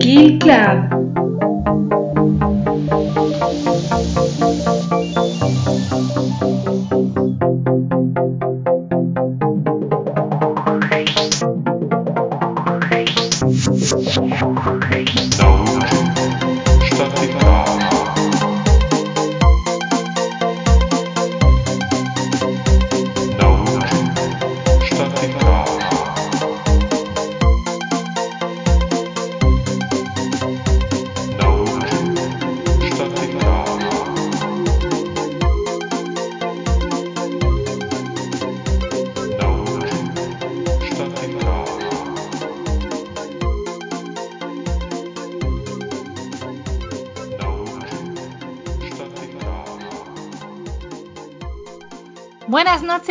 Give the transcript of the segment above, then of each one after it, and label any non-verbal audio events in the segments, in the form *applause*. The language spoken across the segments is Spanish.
Kill Club.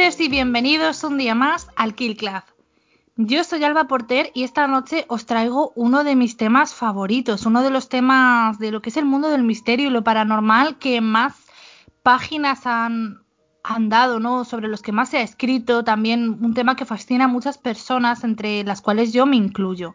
Noches y bienvenidos un día más al Kill. Yo soy Alba Porter y esta noche os traigo uno de mis temas favoritos, uno de los temas de lo que es el mundo del misterio y lo paranormal que más páginas han, dado, ¿no? Sobre los que más se ha escrito, también un tema que fascina a muchas personas, entre las cuales yo me incluyo.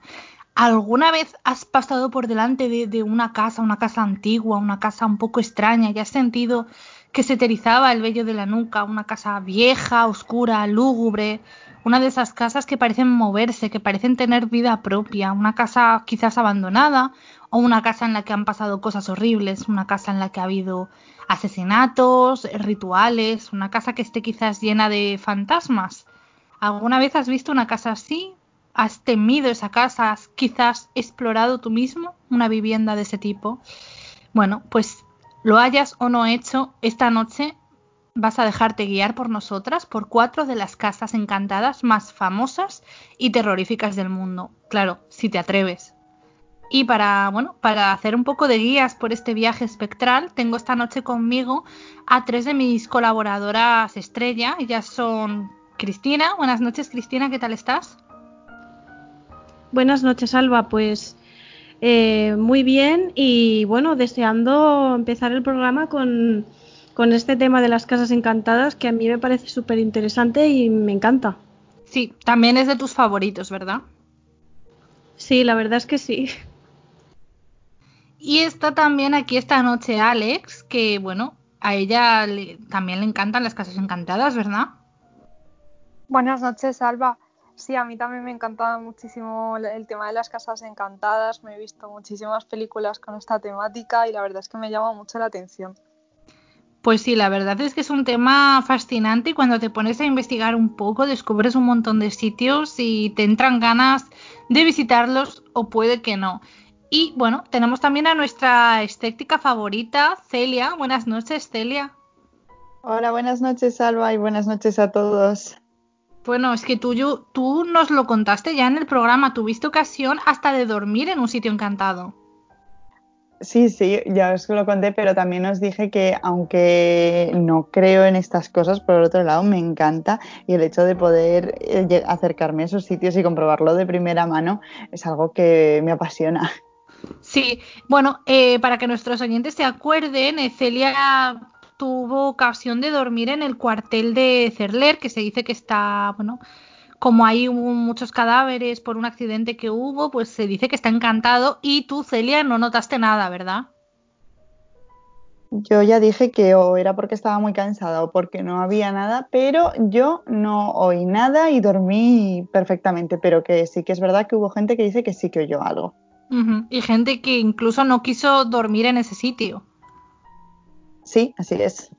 ¿Alguna vez has pasado por delante de, de una casa, una casa antigua, una casa un poco extraña y has sentido que se te erizaba el vello de la nuca, una casa vieja, oscura, lúgubre, una de esas casas que parecen moverse, que parecen tener vida propia, una casa quizás abandonada o una casa en la que han pasado cosas horribles, una casa en la que ha habido asesinatos, rituales, una casa que esté quizás llena de fantasmas. ¿Alguna vez has visto una casa así? ¿Has temido esa casa? ¿Has quizás explorado tú mismo una vivienda de ese tipo? Bueno, pues lo hayas o no hecho, esta noche vas a dejarte guiar por nosotras por cuatro de las casas encantadas más famosas y terroríficas del mundo. Claro, si te atreves. Y para, bueno, para hacer un poco de guías por este viaje espectral, tengo esta noche conmigo a tres de mis colaboradoras estrella. Ellas son Cristina. Buenas noches, Cristina, ¿qué tal estás? Buenas noches, Alba. Pues eh, muy bien y bueno, deseando empezar el programa con, con este tema de las casas encantadas que a mí me parece súper interesante y me encanta. Sí, también es de tus favoritos, ¿verdad? Sí, la verdad es que sí. Y está también aquí esta noche Alex, que bueno, a ella le, también le encantan las casas encantadas, ¿verdad? Buenas noches, Alba. Sí, a mí también me encanta muchísimo el tema de las casas encantadas. Me he visto muchísimas películas con esta temática y la verdad es que me llama mucho la atención. Pues sí, la verdad es que es un tema fascinante y cuando te pones a investigar un poco descubres un montón de sitios y te entran ganas de visitarlos o puede que no. Y bueno, tenemos también a nuestra estética favorita, Celia. Buenas noches, Celia. Hola, buenas noches, Alba, y buenas noches a todos. Bueno, es que tú, yo, tú nos lo contaste ya en el programa, tuviste ocasión hasta de dormir en un sitio encantado. Sí, sí, ya os lo conté, pero también os dije que aunque no creo en estas cosas, por otro lado me encanta y el hecho de poder eh, acercarme a esos sitios y comprobarlo de primera mano es algo que me apasiona. Sí, bueno, eh, para que nuestros oyentes se acuerden, eh, Celia tuvo ocasión de dormir en el cuartel de Cerler, que se dice que está, bueno, como hay muchos cadáveres por un accidente que hubo, pues se dice que está encantado y tú, Celia, no notaste nada, ¿verdad? Yo ya dije que o era porque estaba muy cansada o porque no había nada, pero yo no oí nada y dormí perfectamente, pero que sí que es verdad que hubo gente que dice que sí que oyó algo. Uh -huh. Y gente que incluso no quiso dormir en ese sitio. Sí, así es.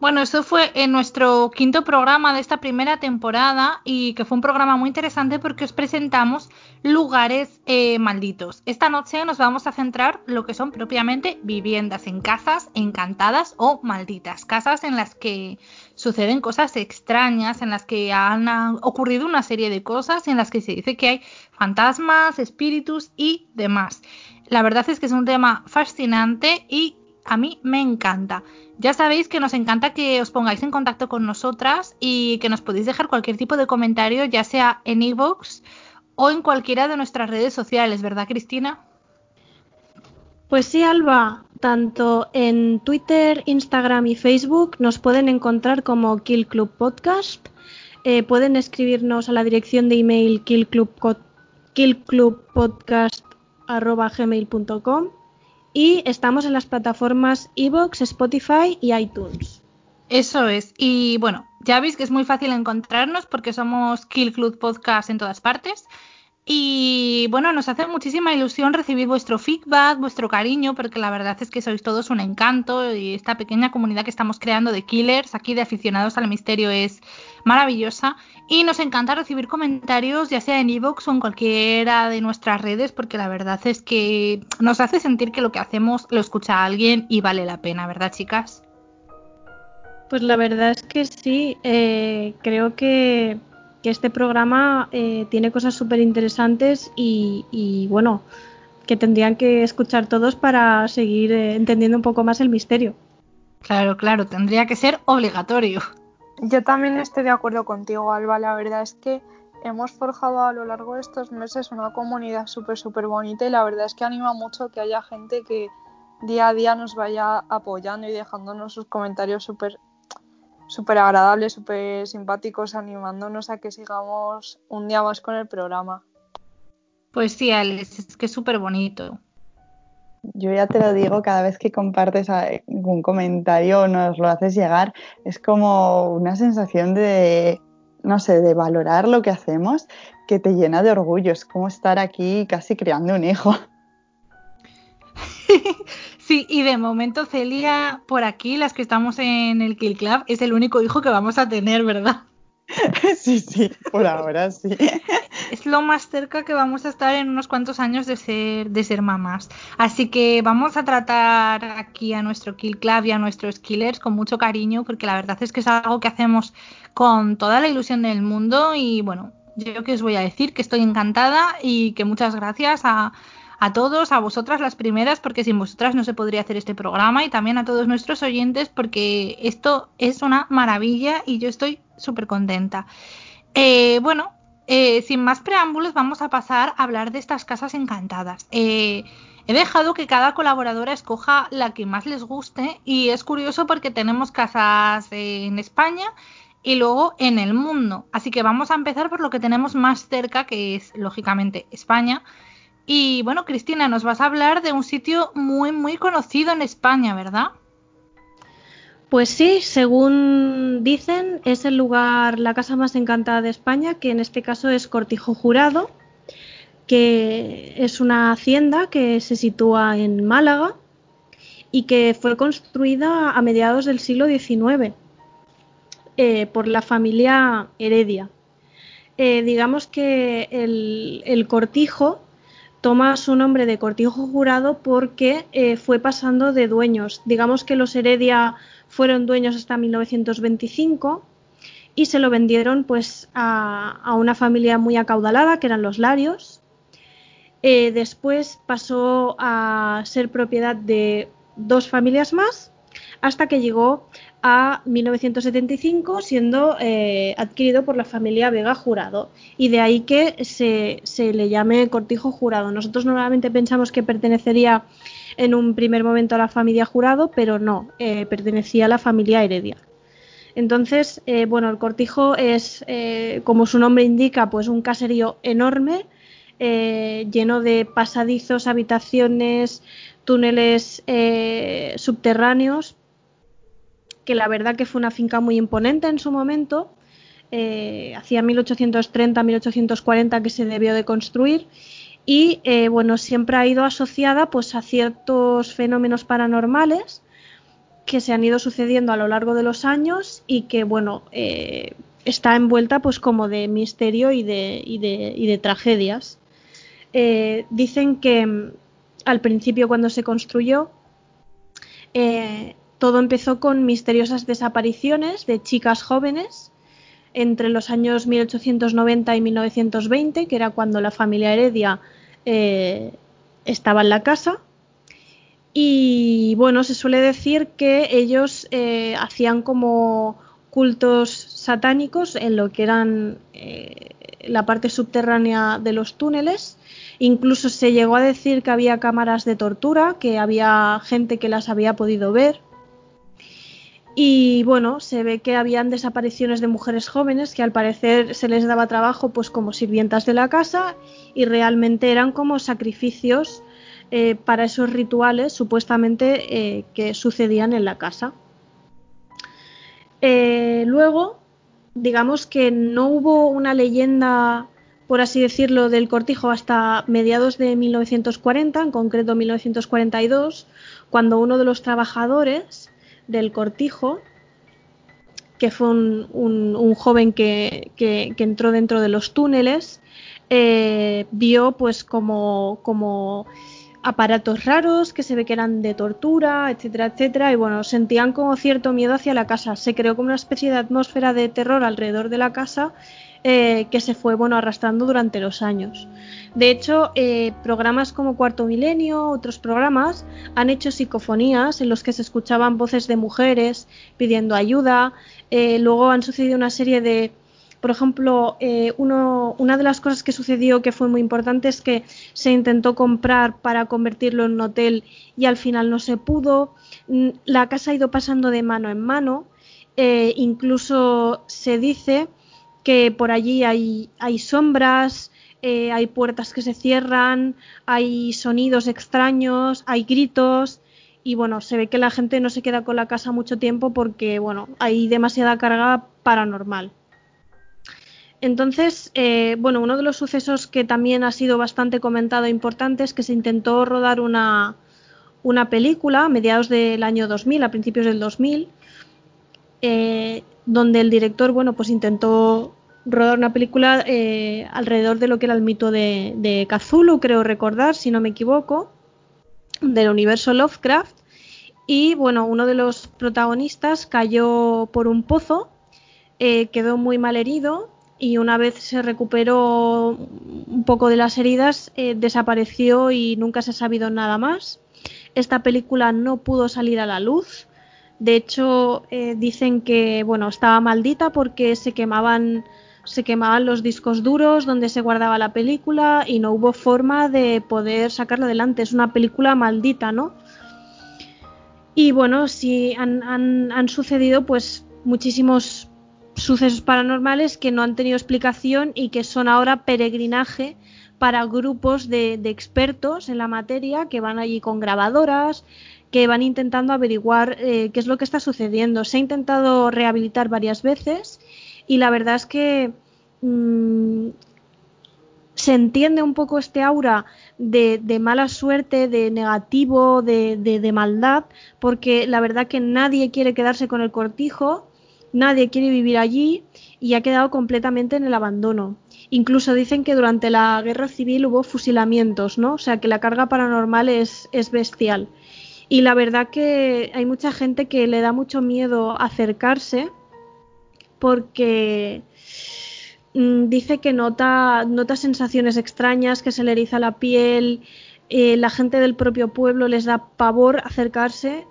Bueno, eso fue en nuestro quinto programa de esta primera temporada y que fue un programa muy interesante porque os presentamos lugares eh, malditos. Esta noche nos vamos a centrar lo que son propiamente viviendas en casas encantadas o malditas, casas en las que suceden cosas extrañas, en las que han ocurrido una serie de cosas, en las que se dice que hay fantasmas, espíritus y demás. La verdad es que es un tema fascinante y a mí me encanta. Ya sabéis que nos encanta que os pongáis en contacto con nosotras y que nos podéis dejar cualquier tipo de comentario, ya sea en iVoox o en cualquiera de nuestras redes sociales, ¿verdad, Cristina? Pues sí, Alba. Tanto en Twitter, Instagram y Facebook nos pueden encontrar como Kill Club Podcast. Eh, pueden escribirnos a la dirección de email killclubpodcast gmail.com y estamos en las plataformas Evox, Spotify y iTunes. Eso es. Y bueno, ya veis que es muy fácil encontrarnos porque somos Kill Club Podcast en todas partes. Y bueno, nos hace muchísima ilusión recibir vuestro feedback, vuestro cariño, porque la verdad es que sois todos un encanto y esta pequeña comunidad que estamos creando de killers, aquí de aficionados al misterio, es maravillosa. Y nos encanta recibir comentarios, ya sea en iVoox o en cualquiera de nuestras redes, porque la verdad es que nos hace sentir que lo que hacemos lo escucha alguien y vale la pena, ¿verdad, chicas? Pues la verdad es que sí, eh, creo que que este programa eh, tiene cosas súper interesantes y, bueno, que tendrían que escuchar todos para seguir eh, entendiendo un poco más el misterio. Claro, claro, tendría que ser obligatorio. Yo también estoy de acuerdo contigo, Alba. La verdad es que hemos forjado a lo largo de estos meses una comunidad súper, súper bonita y la verdad es que anima mucho que haya gente que día a día nos vaya apoyando y dejándonos sus comentarios súper súper agradables, súper simpáticos, animándonos a que sigamos un día más con el programa. Pues sí, Alex, es que es súper bonito. Yo ya te lo digo, cada vez que compartes algún comentario o nos lo haces llegar, es como una sensación de, no sé, de valorar lo que hacemos que te llena de orgullo. Es como estar aquí casi creando un hijo. *laughs* Sí, y de momento Celia, por aquí, las que estamos en el Kill Club, es el único hijo que vamos a tener, ¿verdad? *laughs* Sí, sí, por ahora sí. Es lo más cerca que vamos a estar en unos cuantos años de ser, de ser mamás. Así que vamos a tratar aquí a nuestro Kill Club y a nuestros killers con mucho cariño, porque la verdad es que es algo que hacemos con toda la ilusión del mundo. Y bueno, yo que os voy a decir que estoy encantada y que muchas gracias a, a todos, a vosotras las primeras, porque sin vosotras no se podría hacer este programa, y también a todos nuestros oyentes, porque esto es una maravilla y yo estoy súper contenta. Eh, bueno, eh, sin más preámbulos, vamos a pasar a hablar de estas casas encantadas. Eh, he dejado que cada colaboradora escoja la que más les guste y es curioso porque tenemos casas en España y luego en el mundo. Así que vamos a empezar por lo que tenemos más cerca, que es lógicamente España. Y bueno, Cristina, nos vas a hablar de un sitio muy, muy conocido en España, ¿verdad? Pues sí, según dicen, es el lugar, la casa más encantada de España, que en este caso es Cortijo Jurado, que es una hacienda que se sitúa en Málaga y que fue construida a mediados del siglo XIX eh, por la familia Heredia. Eh, digamos que el, el cortijo toma su nombre de Cortijo Jurado porque eh, fue pasando de dueños. Digamos que los Heredia fueron dueños hasta 1925 y se lo vendieron pues a, una familia muy acaudalada que eran los Larios. Eh, después pasó a ser propiedad de dos familias más hasta que llegó a 1975 siendo eh, adquirido por la familia Vega Jurado y de ahí que se, se, le llame Cortijo Jurado. Nosotros normalmente pensamos que pertenecería en un primer momento a la familia Jurado, pero no, eh, pertenecía a la familia Heredia. Entonces, eh, bueno, el cortijo es, como su nombre indica, pues un caserío enorme, lleno de pasadizos, habitaciones, túneles subterráneos que la verdad que fue una finca muy imponente en su momento, eh, hacía 1830-1840 que se debió de construir y eh, bueno, siempre ha ido asociada pues a ciertos fenómenos paranormales que se han ido sucediendo a lo largo de los años y que bueno, eh, está envuelta pues como de misterio y de, y de, y de tragedias. dicen que mm, al principio cuando se construyó todo empezó con misteriosas desapariciones de chicas jóvenes entre los años 1890 y 1920, que era cuando la familia Heredia eh, estaba en la casa. Y bueno, se suele decir que ellos eh, hacían como cultos satánicos en lo que eran eh, la parte subterránea de los túneles. Incluso se llegó a decir que había cámaras de tortura, que había gente que las había podido ver. Y bueno, se ve que habían desapariciones de mujeres jóvenes que al parecer se les daba trabajo pues como sirvientas de la casa y realmente eran como sacrificios eh, para esos rituales supuestamente que sucedían en la casa. luego, digamos que no hubo una leyenda, por así decirlo, del cortijo hasta mediados de 1940, en concreto 1942, cuando uno de los trabajadores del cortijo que fue un, joven que, entró dentro de los túneles, eh, vio pues como, como aparatos raros que se ve que eran de tortura, etcétera, etcétera, y bueno, sentían como cierto miedo hacia la casa. Se creó como una especie de atmósfera de terror alrededor de la casa eh, que se fue bueno arrastrando durante los años. De hecho, eh, programas como Cuarto Milenio, otros programas, han hecho psicofonías en los que se escuchaban voces de mujeres pidiendo ayuda. Eh, luego han sucedido una serie de por ejemplo, una de las cosas que sucedió que fue muy importante es que se intentó comprar para convertirlo en un hotel y al final no se pudo. Mm, la casa ha ido pasando de mano en mano. incluso se dice que por allí hay, hay sombras, eh, hay puertas que se cierran, hay sonidos extraños, hay gritos y bueno, se ve que la gente no se queda con la casa mucho tiempo porque bueno, hay demasiada carga paranormal. Entonces, eh, bueno, uno de los sucesos que también ha sido bastante comentado e importante es que se intentó rodar una, una película a mediados del año 2000, a principios del 2000, eh, donde el director, bueno, pues intentó rodar una película eh, alrededor de lo que era el mito de, de creo recordar, si no me equivoco, del universo Lovecraft. Y bueno, uno de los protagonistas cayó por un pozo, eh, quedó muy mal herido y una vez se recuperó un poco de las heridas, eh, desapareció y nunca se ha sabido nada más. Esta película no pudo salir a la luz. De hecho, dicen que bueno, estaba maldita porque se quemaban se quemaban los discos duros donde se guardaba la película y no hubo forma de poder sacarla adelante. Es una película maldita, ¿no? Y bueno, sí han, sucedido pues muchísimos sucesos paranormales que no han tenido explicación y que son ahora peregrinaje para grupos de, expertos en la materia que van allí con grabadoras, que van intentando averiguar eh, qué es lo que está sucediendo. Se ha intentado rehabilitar varias veces y la verdad es que mm, se entiende un poco este aura de, mala suerte, de negativo, de, maldad, porque la verdad que nadie quiere quedarse con el cortijo, nadie quiere vivir allí y ha quedado completamente en el abandono. Incluso dicen que durante la guerra civil hubo fusilamientos, ¿no? O sea que la carga paranormal es, es bestial. Y la verdad que hay mucha gente que le da mucho miedo acercarse porque mm, dice que nota, nota sensaciones extrañas, que se le eriza la piel, eh, la gente del propio pueblo les da pavor acercarse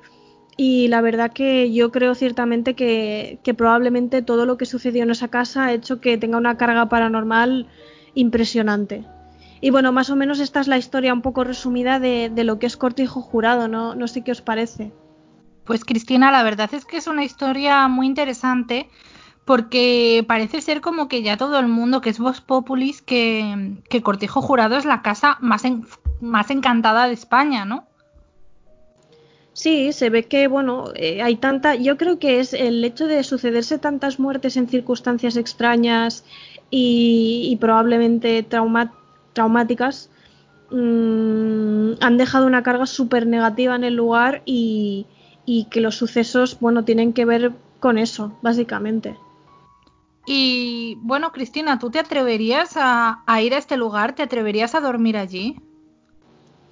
y la verdad que yo creo ciertamente que, probablemente todo lo que sucedió en esa casa ha hecho que tenga una carga paranormal impresionante. Y bueno, más o menos esta es la historia un poco resumida de, de lo que es Cortijo Jurado, ¿no? no sé qué os parece. Pues Cristina, la verdad es que es una historia muy interesante porque parece ser como que ya todo el mundo, que es Vox Populis, que, Cortijo Jurado es la casa más, más encantada de España, ¿no? Sí, se ve que, bueno, eh, hay tanta. Yo creo que es el hecho de sucederse tantas muertes en circunstancias extrañas y, probablemente traumáticas, mm, han dejado una carga súper negativa en el lugar y que los sucesos, bueno, tienen que ver con eso, básicamente. Y bueno, Cristina, ¿tú te atreverías a, ir a este lugar? ¿Te atreverías a dormir allí?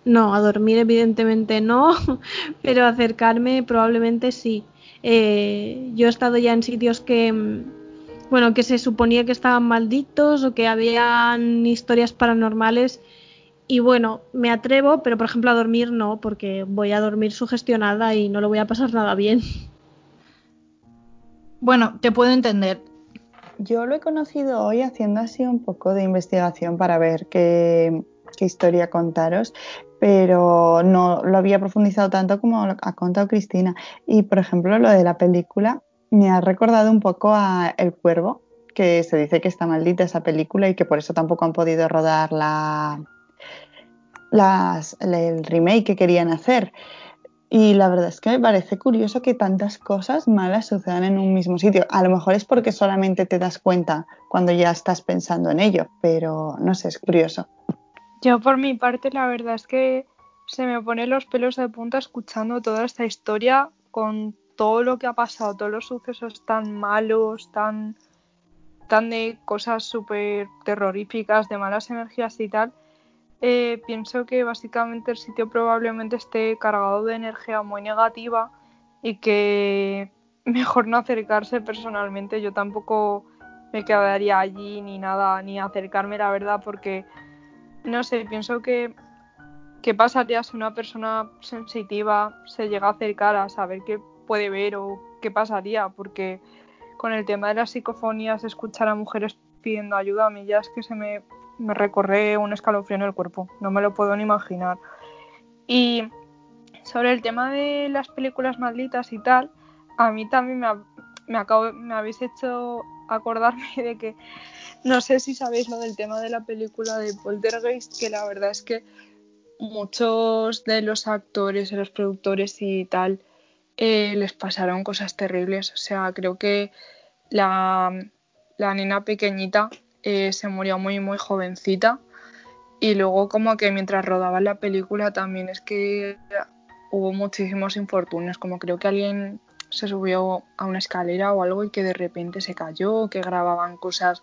No, a dormir evidentemente no, *laughs* pero acercarme probablemente sí. Eh, yo he estado ya en sitios que, mm, bueno, que se suponía que estaban malditos o que habían historias paranormales y bueno, me atrevo, pero por ejemplo a dormir no, porque voy a dormir sugestionada y no lo voy a pasar nada bien. Bueno, te puedo entender. Yo lo he conocido hoy haciendo así un poco de investigación para ver qué, historia contaros, pero no lo había profundizado tanto como ha contado Cristina. Y por ejemplo, lo de la película me ha recordado un poco a El Cuervo, que se dice que está maldita esa película y que por eso tampoco han podido rodar la, las, el remake que querían hacer. Y la verdad es que me parece curioso que tantas cosas malas sucedan en un mismo sitio. A lo mejor es porque solamente te das cuenta cuando ya estás pensando en ello, pero no sé, es curioso. Yo por mi parte la verdad es que se me ponen los pelos de punta escuchando toda esta historia con todo lo que ha pasado, todos los sucesos tan malos, tan, tan de cosas súper terroríficas, de malas energías y tal. Eh, pienso que básicamente el sitio probablemente esté cargado de energía muy negativa y que *laughs* mejor no acercarse personalmente. Yo tampoco me quedaría allí ni nada, ni acercarme, la verdad, porque no sé, pienso que qué pasaría si una persona sensitiva se llega a acercar a saber qué puede ver o qué pasaría, porque con el tema de las psicofonías, escuchar a mujeres pidiendo ayuda, a mí ya es que se me me recorre un escalofrío en el cuerpo, no me lo puedo ni imaginar. Y sobre el tema de las películas malditas y tal, a mí también me, acabo, me habéis hecho acordarme de que no sé si sabéis lo del tema de la película de Poltergeist, que la verdad es que muchos de los actores, los productores y tal, eh, les pasaron cosas terribles. O sea, creo que la, la nena pequeñita eh, se murió muy muy jovencita y luego como que mientras rodaban la película también es que hubo muchísimos infortunios, como creo que alguien se subió a una escalera o algo y que de repente se cayó, que grababan cosas,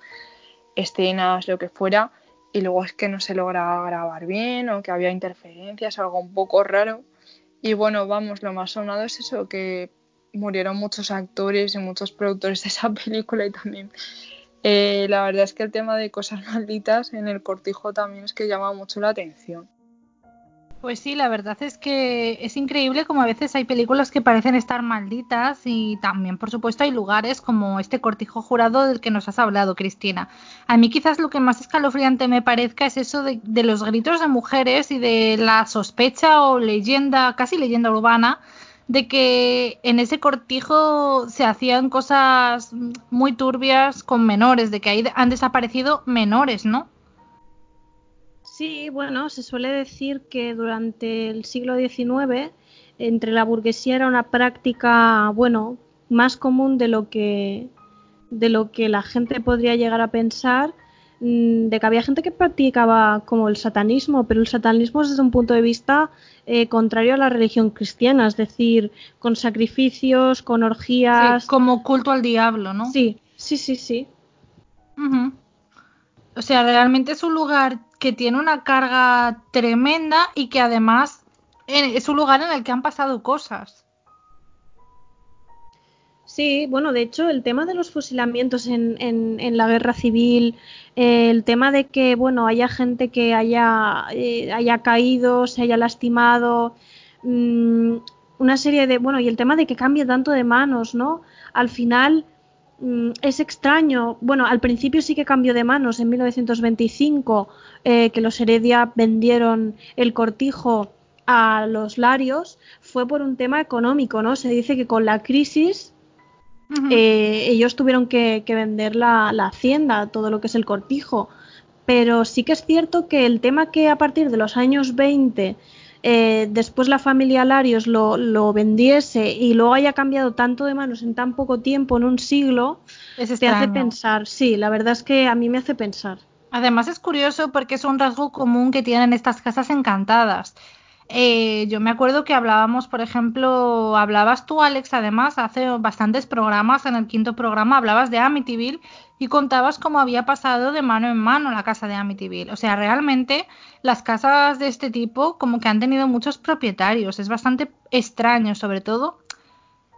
escenas, lo que fuera, y luego es que no se lograba grabar bien o que había interferencias, algo un poco raro. Y bueno, vamos, lo más sonado es eso, que murieron muchos actores y muchos productores de esa *laughs* película y también eh, la verdad es que el tema de cosas *laughs* malditas en el cortijo también es que llama mucho la atención. Pues sí, la verdad es que es increíble como a veces hay películas que parecen estar malditas y también, por supuesto, hay lugares como este cortijo jurado del que nos has hablado, Cristina. A mí quizás lo que más escalofriante me parezca es eso de, de los gritos de mujeres y de la sospecha o leyenda, casi leyenda urbana, de que en ese cortijo se hacían cosas muy turbias con menores, de que ahí han desaparecido menores, ¿no? Sí, bueno, se suele decir que durante el siglo XIX entre la burguesía era una práctica, bueno, más común de lo que de lo que la gente podría llegar a pensar de que había gente que practicaba como el satanismo, pero el satanismo es desde un punto de vista eh, contrario a la religión cristiana, es decir, con sacrificios, con orgías. como culto al diablo, ¿no? Sí, sí, sí, sí. O sea, realmente es un lugar que tiene una carga tremenda y que además es un lugar en el que han pasado cosas. Sí, bueno, de hecho, el tema de los fusilamientos en, en, la guerra civil, eh, el tema de que, bueno, haya gente que haya, eh, haya caído, se haya lastimado, mmm, una serie de, bueno, y el tema de que cambie tanto de manos, ¿no? Al final mmm, es extraño, bueno, al principio sí que cambió de manos en 1925, eh, que los Heredia vendieron el cortijo a los Larios, fue por un tema económico, ¿no? Se dice que con la crisis eh, ellos tuvieron que, vender la, hacienda, todo lo que es el cortijo. Pero sí que es cierto que el tema que a partir de los años 20 eh, después la familia Larios lo, vendiese y luego haya cambiado tanto de manos en tan poco tiempo, en un siglo, te hace pensar. Sí, la verdad es que a mí me hace pensar. Además es curioso porque es un rasgo común que tienen estas casas encantadas. Eh, yo me acuerdo que hablábamos, por ejemplo, hablabas tú, Alex, además, hace bastantes programas, en el quinto programa hablabas de Amityville y contabas cómo había pasado de mano en mano la casa de Amityville. O sea, realmente las casas de este tipo como que han tenido muchos propietarios. Es bastante extraño, sobre todo.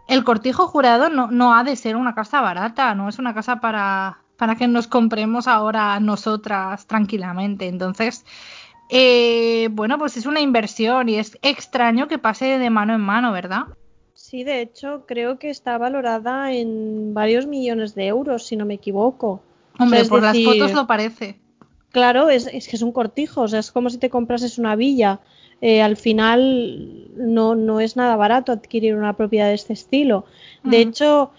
El cortijo jurado no, no ha de ser una casa barata, no es una casa para, para que nos compremos ahora nosotras tranquilamente. Entonces, eh, bueno, pues es una inversión y es extraño que pase de mano en mano, ¿verdad? Sí, de hecho, creo que está valorada en varios millones de euros, si no me equivoco. Hombre, por las fotos lo parece. Claro, es, es, que es un cortijo, o sea, es como si te comprases una villa. Eh, al final no, no es nada barato adquirir una propiedad de este estilo. De hecho,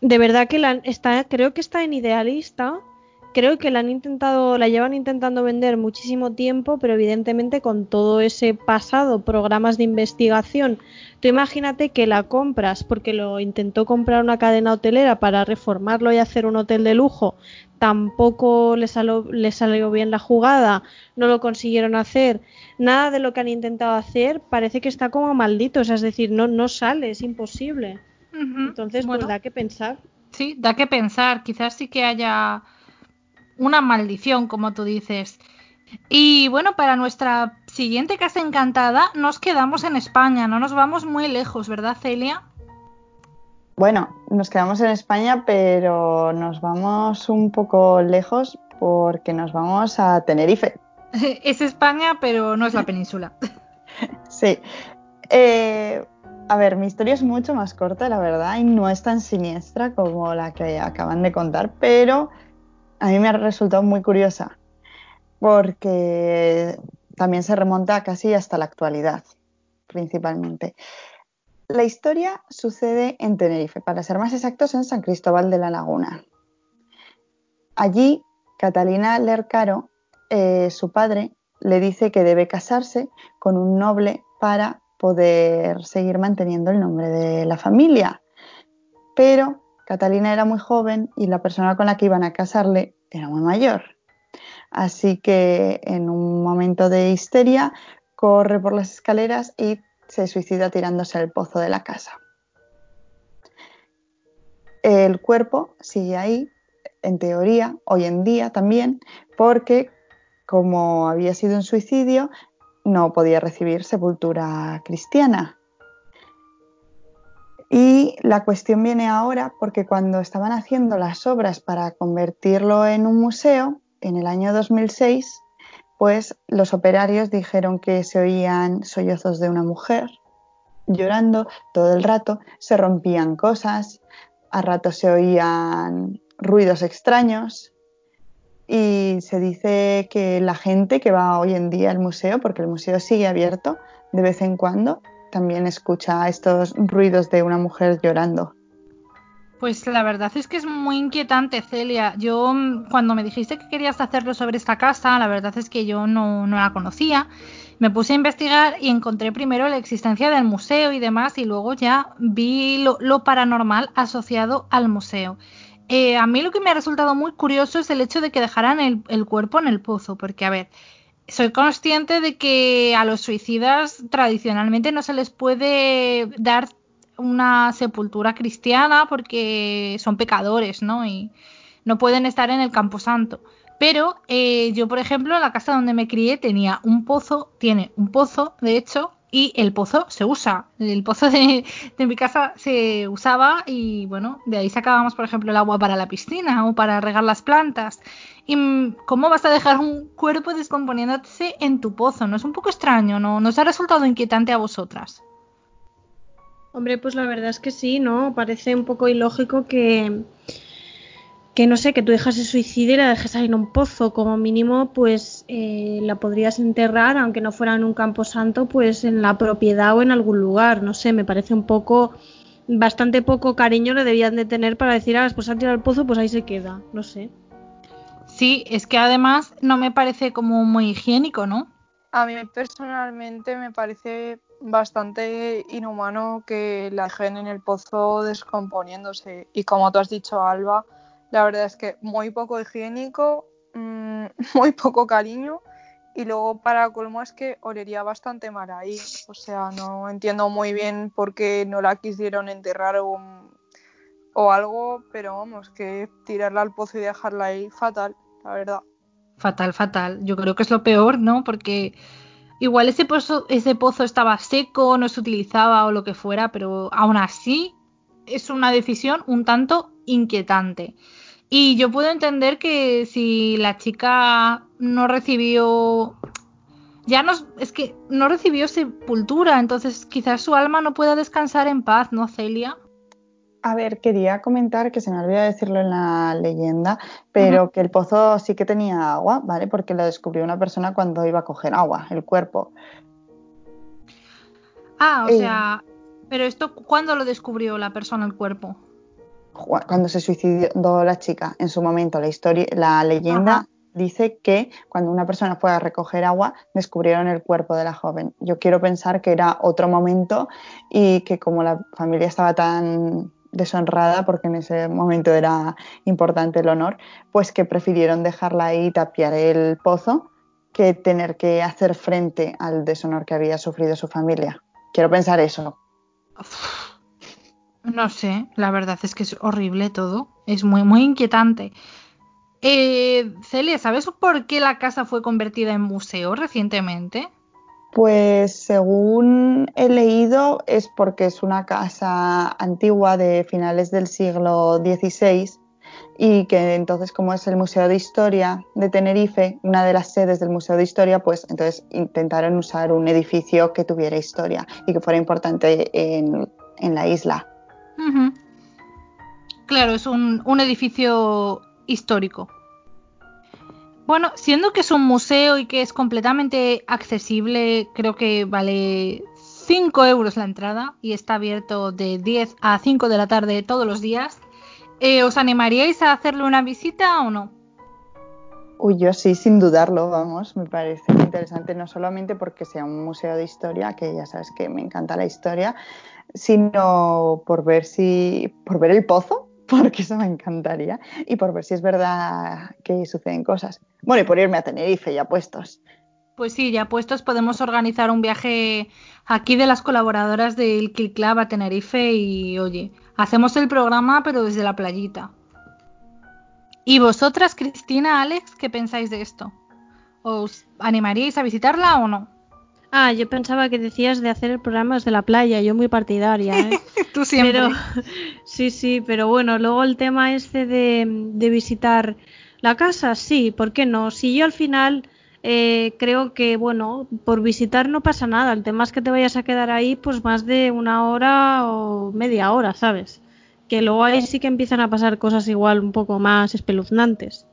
de verdad que la, está, creo que está en Idealista creo que la han intentado, la llevan intentando vender muchísimo tiempo, pero evidentemente con todo ese pasado, programas de investigación, tú imagínate que la compras porque lo intentó comprar una cadena hotelera para reformarlo y hacer un hotel de lujo, tampoco le salió, le salió bien la jugada, no lo consiguieron hacer, nada de lo que han intentado hacer parece que está como maldito, o sea, es decir, no, no sale, es imposible. Entonces, pues da que pensar. Sí, da que pensar, quizás sí que haya una maldición, como tú dices. Y bueno, para nuestra siguiente casa encantada nos quedamos en España, no nos vamos muy lejos, ¿verdad, Celia? Bueno, nos quedamos en España, pero nos vamos un poco lejos porque nos vamos a Tenerife. *laughs* es España, pero no es la península. *laughs* sí. Eh, a ver, mi historia es mucho más corta, la verdad, y no es tan siniestra como la que acaban de contar, pero a mí me ha resultado muy curiosa porque también se remonta casi hasta la actualidad, principalmente. La historia sucede en Tenerife, para ser más exactos, en San Cristóbal de la Laguna. Allí, Catalina Lercaro, eh, su padre, le dice que debe casarse con un noble para poder seguir manteniendo el nombre de la familia. Pero Catalina era muy joven y la persona con la que iban a casarle era muy mayor. Así que en un momento de histeria corre por las escaleras y se suicida tirándose al pozo de la casa. El cuerpo sigue ahí, en teoría, hoy en día también, porque como había sido un suicidio, no podía recibir sepultura cristiana. Y la cuestión viene ahora porque cuando estaban haciendo las obras para convertirlo en un museo, en el año 2006, pues los operarios dijeron que se oían sollozos de una mujer llorando todo el rato, se rompían cosas, a ratos se oían ruidos extraños y se dice que la gente que va hoy en día al museo, porque el museo sigue abierto de vez en cuando, también escucha estos ruidos de una mujer llorando. Pues la verdad es que es muy inquietante, Celia. Yo mm, cuando me dijiste que querías hacerlo sobre esta casa, la verdad es que yo no, la conocía. Me puse a investigar y encontré primero la existencia del museo y demás y luego ya vi lo, paranormal asociado al museo. Eh, a mí lo que me ha resultado muy curioso es el hecho de que dejaran el, el cuerpo en el pozo, porque a ver, soy consciente de que a los suicidas tradicionalmente no se les puede dar una sepultura cristiana porque son pecadores, ¿no? Y no pueden estar en el camposanto. Pero eh, yo, por ejemplo, en la casa donde me crié tenía un pozo, tiene un pozo, de hecho, y el pozo se usa. El pozo de, mi casa se usaba y bueno, de ahí sacábamos, por ejemplo, el agua para la piscina o para regar las plantas. ¿Y mm, cómo vas a dejar un cuerpo descomponiéndose en tu pozo? ¿No es un poco extraño? ¿No nos ha resultado inquietante a vosotras? Hombre, pues la verdad es que sí, ¿no? Parece un poco ilógico que que no sé, que tu hija se suicide y la dejes ahí en un pozo, como mínimo, pues eh, la podrías enterrar, aunque no fuera en un campo santo, pues en la propiedad o en algún lugar, no sé, me parece un poco, bastante poco cariño le debían de tener para decir, ah, pues han tirado el pozo, pues ahí se queda, no sé. Sí, es que además no me parece como muy higiénico, ¿no? A mí personalmente me parece bastante inhumano que la dejen en el pozo descomponiéndose. Y como tú has dicho, Alba, la verdad es que muy poco higiénico, mm, *laughs* muy poco cariño y luego para colmo es que olería bastante mal ahí. O sea, no entiendo muy bien por qué no la quisieron enterrar o, o algo, pero vamos, que tirarla al pozo y dejarla ahí, fatal, la verdad. Fatal, fatal. Yo creo que es lo peor, ¿no? Porque igual ese pozo, ese pozo estaba seco, no se utilizaba o lo que fuera, pero aún así es una decisión un tanto inquietante. Y yo puedo entender que si la chica no recibió ya no es que no recibió sepultura, entonces quizás su alma no pueda descansar en paz, ¿no, Celia? A ver, quería comentar que se me olvidó decirlo en la leyenda, pero que el pozo sí que tenía agua, ¿vale? Porque lo descubrió una persona cuando iba a coger agua, el cuerpo. Ah, o eh, sea, pero esto, ¿cuándo lo descubrió la persona el cuerpo? cuando se suicidó la chica, en su momento, la historia, la leyenda dice que cuando una persona fue a recoger agua, descubrieron el cuerpo de la joven. Yo quiero pensar que era otro momento y que como la familia estaba tan deshonrada, porque en ese momento era importante el honor, pues que prefirieron dejarla ahí y tapiar el pozo que tener que hacer frente al deshonor que había sufrido su familia. Quiero pensar eso. No sé, la verdad es que es horrible todo. Es muy, muy inquietante. Eh, Celia, ¿sabes por qué la casa fue convertida en museo recientemente? Pues según he leído es porque es una casa antigua de finales del siglo XVI y que entonces como es el Museo de Historia de Tenerife, una de las sedes del Museo de Historia, pues entonces intentaron usar un edificio que tuviera historia y que fuera importante en, la isla. Claro, es un, un edificio histórico. Bueno, siendo que es un museo y que es completamente accesible, creo que vale 5 euros la entrada y está abierto de 10 a 5 de la tarde todos los días. Eh, ¿Os animaríais a hacerle una visita o no? Uy, yo sí, sin dudarlo, vamos, me parece interesante, no solamente porque sea un museo de historia, que ya sabes que me encanta la historia, sino por ver si, por ver el pozo, porque eso me encantaría, y por ver si es verdad que suceden cosas. Bueno, y por irme a Tenerife ya puestos. Pues sí, ya puestos podemos organizar un viaje aquí de las colaboradoras del Kill Club a Tenerife y oye, hacemos el programa pero desde la playita. ¿Y vosotras, Cristina, Alex, qué pensáis de esto? ¿Os animaríais a visitarla o no? Ah, yo pensaba que decías de hacer el programa desde la playa, yo muy partidaria, ¿eh? *laughs* Tú siempre. *laughs* sí, sí, pero bueno, luego el tema este de, de visitar la casa, sí, ¿por qué no? Si yo al final eh, creo que, bueno, por visitar no pasa nada. El tema es que te vayas a quedar ahí pues más de una hora o media hora, ¿sabes? Que luego ahí sí que empiezan a pasar cosas igual un poco más espeluznantes.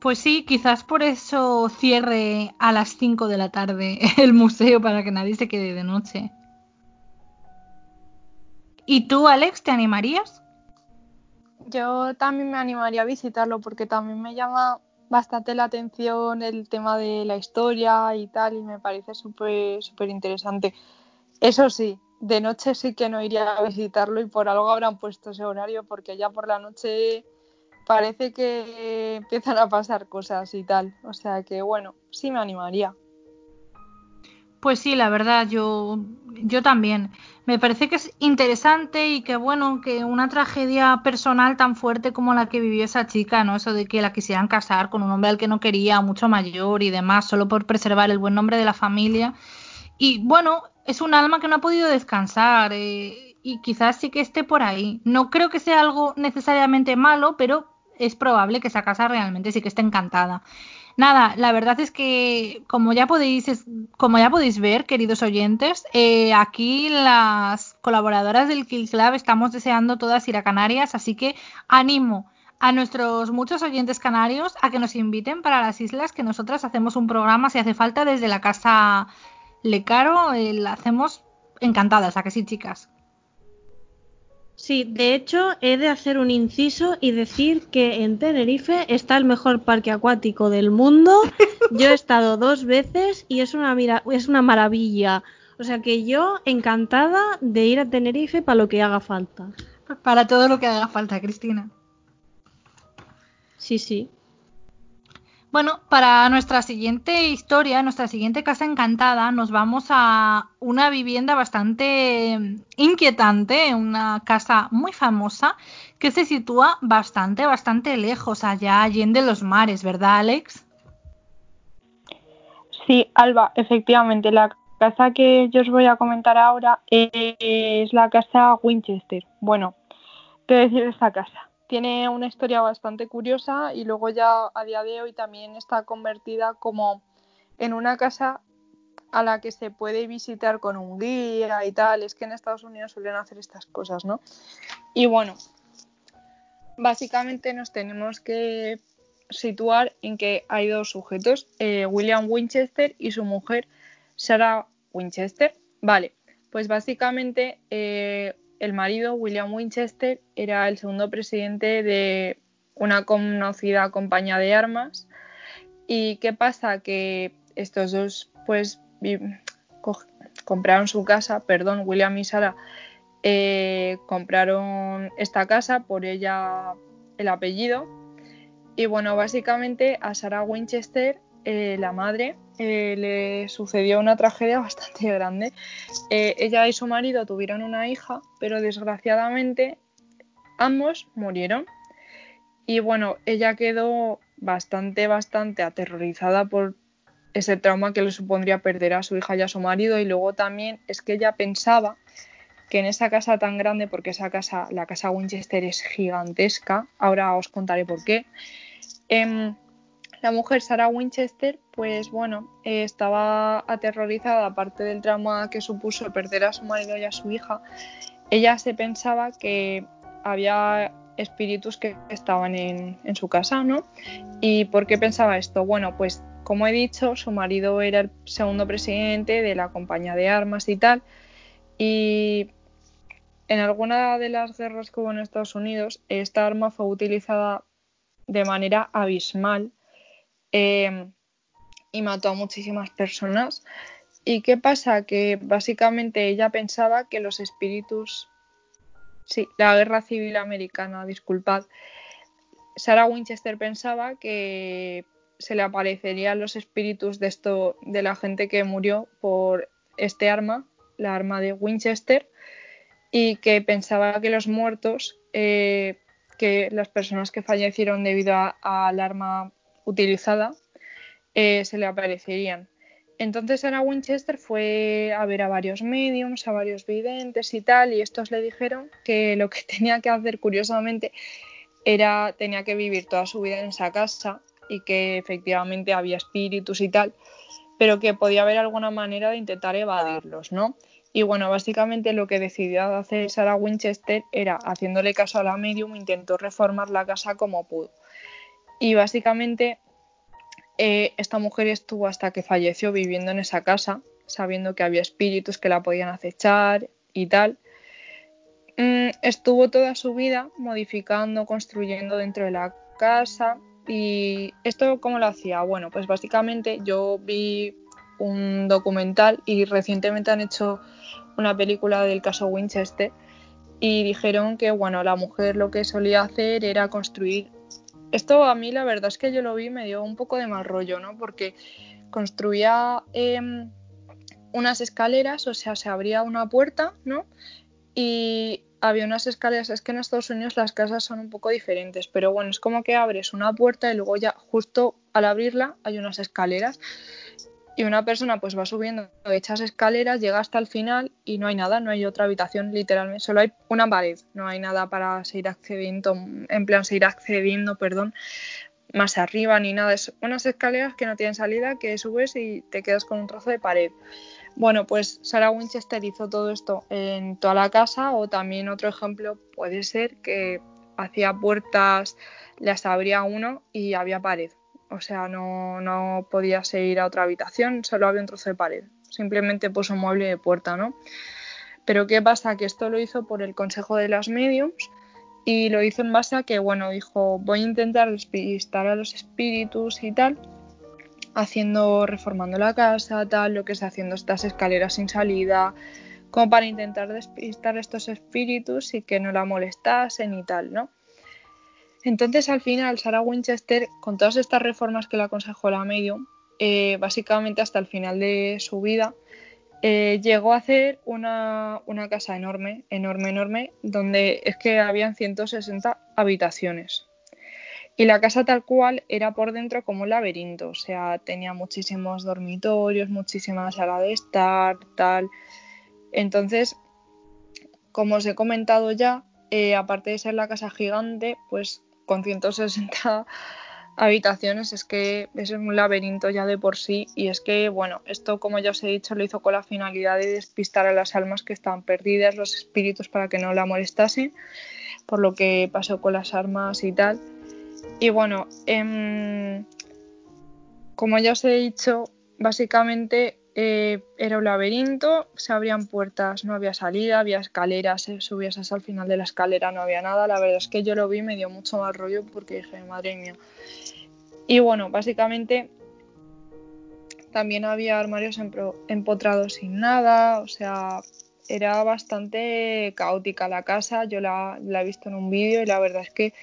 Pues sí, quizás por eso cierre a las 5 de la tarde *laughs* el museo para que nadie se quede de noche. ¿Y tú, Alex, te animarías? Yo también me animaría a visitarlo porque también me llama bastante la atención el tema de la historia y tal, y me parece súper súper interesante. Eso sí, de noche sí que no iría a visitarlo y por algo habrán puesto ese horario, porque ya por la noche parece que empiezan a pasar cosas y tal. O sea que bueno, sí me animaría. Pues sí, la verdad, yo, yo también. Me parece que es interesante y que bueno, que una tragedia personal tan fuerte como la que vivió esa chica, ¿no? Eso de que la quisieran casar con un hombre al que no quería, mucho mayor y demás, solo por preservar el buen nombre de la familia. Y bueno, es un alma que no ha podido descansar eh, y quizás sí que esté por ahí. No creo que sea algo necesariamente malo, pero es probable que esa casa realmente sí que esté encantada. Nada, la verdad es que como ya podéis, como ya podéis ver, queridos oyentes, eh, aquí las colaboradoras del Kill Club estamos deseando todas ir a Canarias, así que animo a nuestros muchos oyentes canarios a que nos inviten para las islas, que nosotras hacemos un programa si hace falta desde la casa Lecaro, eh, la hacemos encantadas, ¿a que sí, chicas? Sí, de hecho, he de hacer un inciso y decir que en Tenerife está el mejor parque acuático del mundo. Yo he estado dos veces y es una, es una maravilla. O sea que yo encantada de ir a Tenerife para lo que haga falta. Para todo lo que haga falta, Cristina. Sí, sí. Bueno, para nuestra siguiente historia, nuestra siguiente casa encantada, nos vamos a una vivienda bastante inquietante, una casa muy famosa que se sitúa bastante, bastante lejos, allá allende los mares, ¿verdad, Alex? Sí, Alba, efectivamente, la casa que yo os voy a comentar ahora es la casa Winchester. Bueno, ¿qué decir de esta casa? Tiene una historia bastante curiosa y luego ya a día de hoy también está convertida como en una casa a la que se puede visitar con un guía y tal. Es que en Estados Unidos suelen hacer estas cosas, ¿no? Y bueno, básicamente nos tenemos que situar en que hay dos sujetos, eh, William Winchester y su mujer Sarah Winchester. Vale, pues básicamente eh, el marido, William Winchester, era el segundo presidente de una conocida compañía de armas. ¿Y qué pasa? Que estos dos, pues, compraron su casa, perdón, William y Sarah eh, compraron esta casa por ella el apellido. Y bueno, básicamente a Sarah Winchester, eh, la madre, eh, le sucedió una tragedia *laughs* bastante grande. ella y su marido tuvieron una hija, pero desgraciadamente ambos murieron. Y bueno, ella quedó bastante, bastante aterrorizada por ese trauma que le supondría perder a su hija y a su marido. Y luego también es que ella pensaba que en esa casa tan grande, porque esa casa, la casa Winchester es gigantesca, ahora os contaré por qué. Em, la mujer Sarah Winchester, pues bueno, eh, estaba aterrorizada, aparte del trauma que supuso perder a su marido y a su hija. Ella se pensaba que había espíritus que estaban en, en su casa, ¿no? ¿Y por qué pensaba esto? Bueno, pues como he dicho, su marido era el segundo presidente de la compañía de armas y tal. Y en alguna de las guerras que hubo en Estados Unidos, esta arma fue utilizada de manera abismal em, y mató a muchísimas personas. ¿Y qué pasa? Que básicamente ella pensaba que los espíritus. Sí, la guerra civil americana, disculpad. Sarah Winchester pensaba que se le aparecerían los espíritus de esto de la gente que murió por este arma, la arma de Winchester, y que pensaba que los muertos, eh, que las personas que fallecieron debido al arma utilizada, eh, se le aparecerían. Entonces Ana Winchester fue a ver a varios mediums, a varios videntes y tal, y estos le dijeron que lo que *laughs* tenía que hacer, curiosamente, era tenía que vivir toda su vida en esa casa y que efectivamente había espíritus y tal, pero que podía haber alguna manera de intentar evadirlos, ¿no? Y bueno, básicamente lo que decidió hacer Sarah Winchester era, haciéndole caso a la medium, intentó reformar la casa como pudo. Y básicamente eh, esta mujer estuvo hasta que falleció viviendo en esa casa, sabiendo que había espíritus que la podían acechar y tal. Mm, estuvo toda su vida modificando, construyendo dentro de la casa. ¿Y esto cómo lo hacía? Bueno, pues básicamente yo vi un documental y recientemente han hecho una película del caso Winchester y dijeron que bueno la mujer lo que solía hacer era construir esto a mí la verdad es que yo lo vi y me dio un poco de mal rollo no porque construía em, unas escaleras o sea se abría una puerta no y había unas escaleras es que en Estados Unidos las casas son un poco diferentes pero bueno es como que abres una puerta y luego ya justo al abrirla hay unas escaleras y una persona pues va subiendo hechas escaleras, llega hasta el final y no hay nada, no hay otra habitación literalmente, solo hay una pared, no hay nada para seguir accediendo, en plan seguir accediendo, perdón, más arriba ni nada, es unas escaleras que no tienen salida, que subes y te quedas con un trozo de pared. Bueno, pues Sarah Winchester hizo todo esto en toda la casa o también otro ejemplo puede ser que hacía puertas, las abría uno y había pared o sea, no, no podías ir a otra habitación, solo había un trozo de pared. Simplemente puso un mueble de puerta, ¿no? Pero ¿qué pasa? Que esto lo hizo por el consejo de las mediums y lo hizo en base a que, bueno, dijo, voy a intentar despistar a los espíritus y tal, haciendo, reformando la casa, tal, lo que es haciendo estas escaleras sin salida, como para intentar despistar a estos espíritus y que no la molestasen y tal, ¿no? Entonces, al final, Sarah Winchester, con todas estas reformas que le aconsejó la medium, eh, básicamente hasta el final de su vida, eh, llegó a hacer una, casa enorme, enorme, enorme, donde es que habían 160 habitaciones. Y la casa tal cual era por dentro como un laberinto, o sea, tenía muchísimos dormitorios, muchísima sala de estar, tal. Entonces, como os he comentado ya, eh, aparte de ser la casa gigante, pues con 160 habitaciones es que es un laberinto ya de por sí. Y es que bueno esto como ya os he dicho lo hizo con la finalidad de despistar a las almas que estaban perdidas los espíritus para que no la molestasen por lo que pasó con las armas y tal. Y bueno em, como ya os he dicho básicamente eh, era un laberinto, se abrían puertas, no había salida, había escaleras, eh, subías hasta el final de la escalera, no había nada. La verdad es que yo lo vi y me dio mucho más rollo porque dije, madre mía. Y bueno, básicamente también había armarios empotrados sin nada, o sea, era bastante caótica la casa. Yo la, la he visto en un vídeo y la verdad es que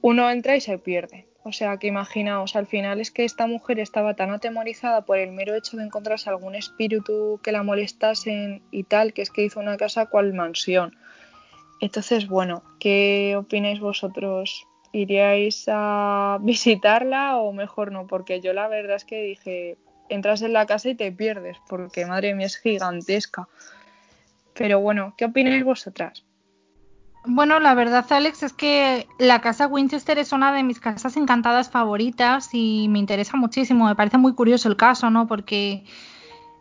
uno entra y se pierde. O sea, que imaginaos, al final es que esta mujer estaba tan atemorizada por el mero hecho de encontrarse algún espíritu que la molestasen y tal, que es que hizo una casa cual mansión. Entonces, bueno, ¿qué opináis vosotros? ¿Iríais a *laughs* visitarla o mejor no? Porque yo la verdad es que dije, entras en la casa y te pierdes, porque madre mía es gigantesca. Pero bueno, ¿qué opináis vosotras? Bueno, la verdad, Alex, es que la casa Winchester es una de mis casas encantadas favoritas y me interesa muchísimo. Me parece muy curioso el caso, ¿no? Porque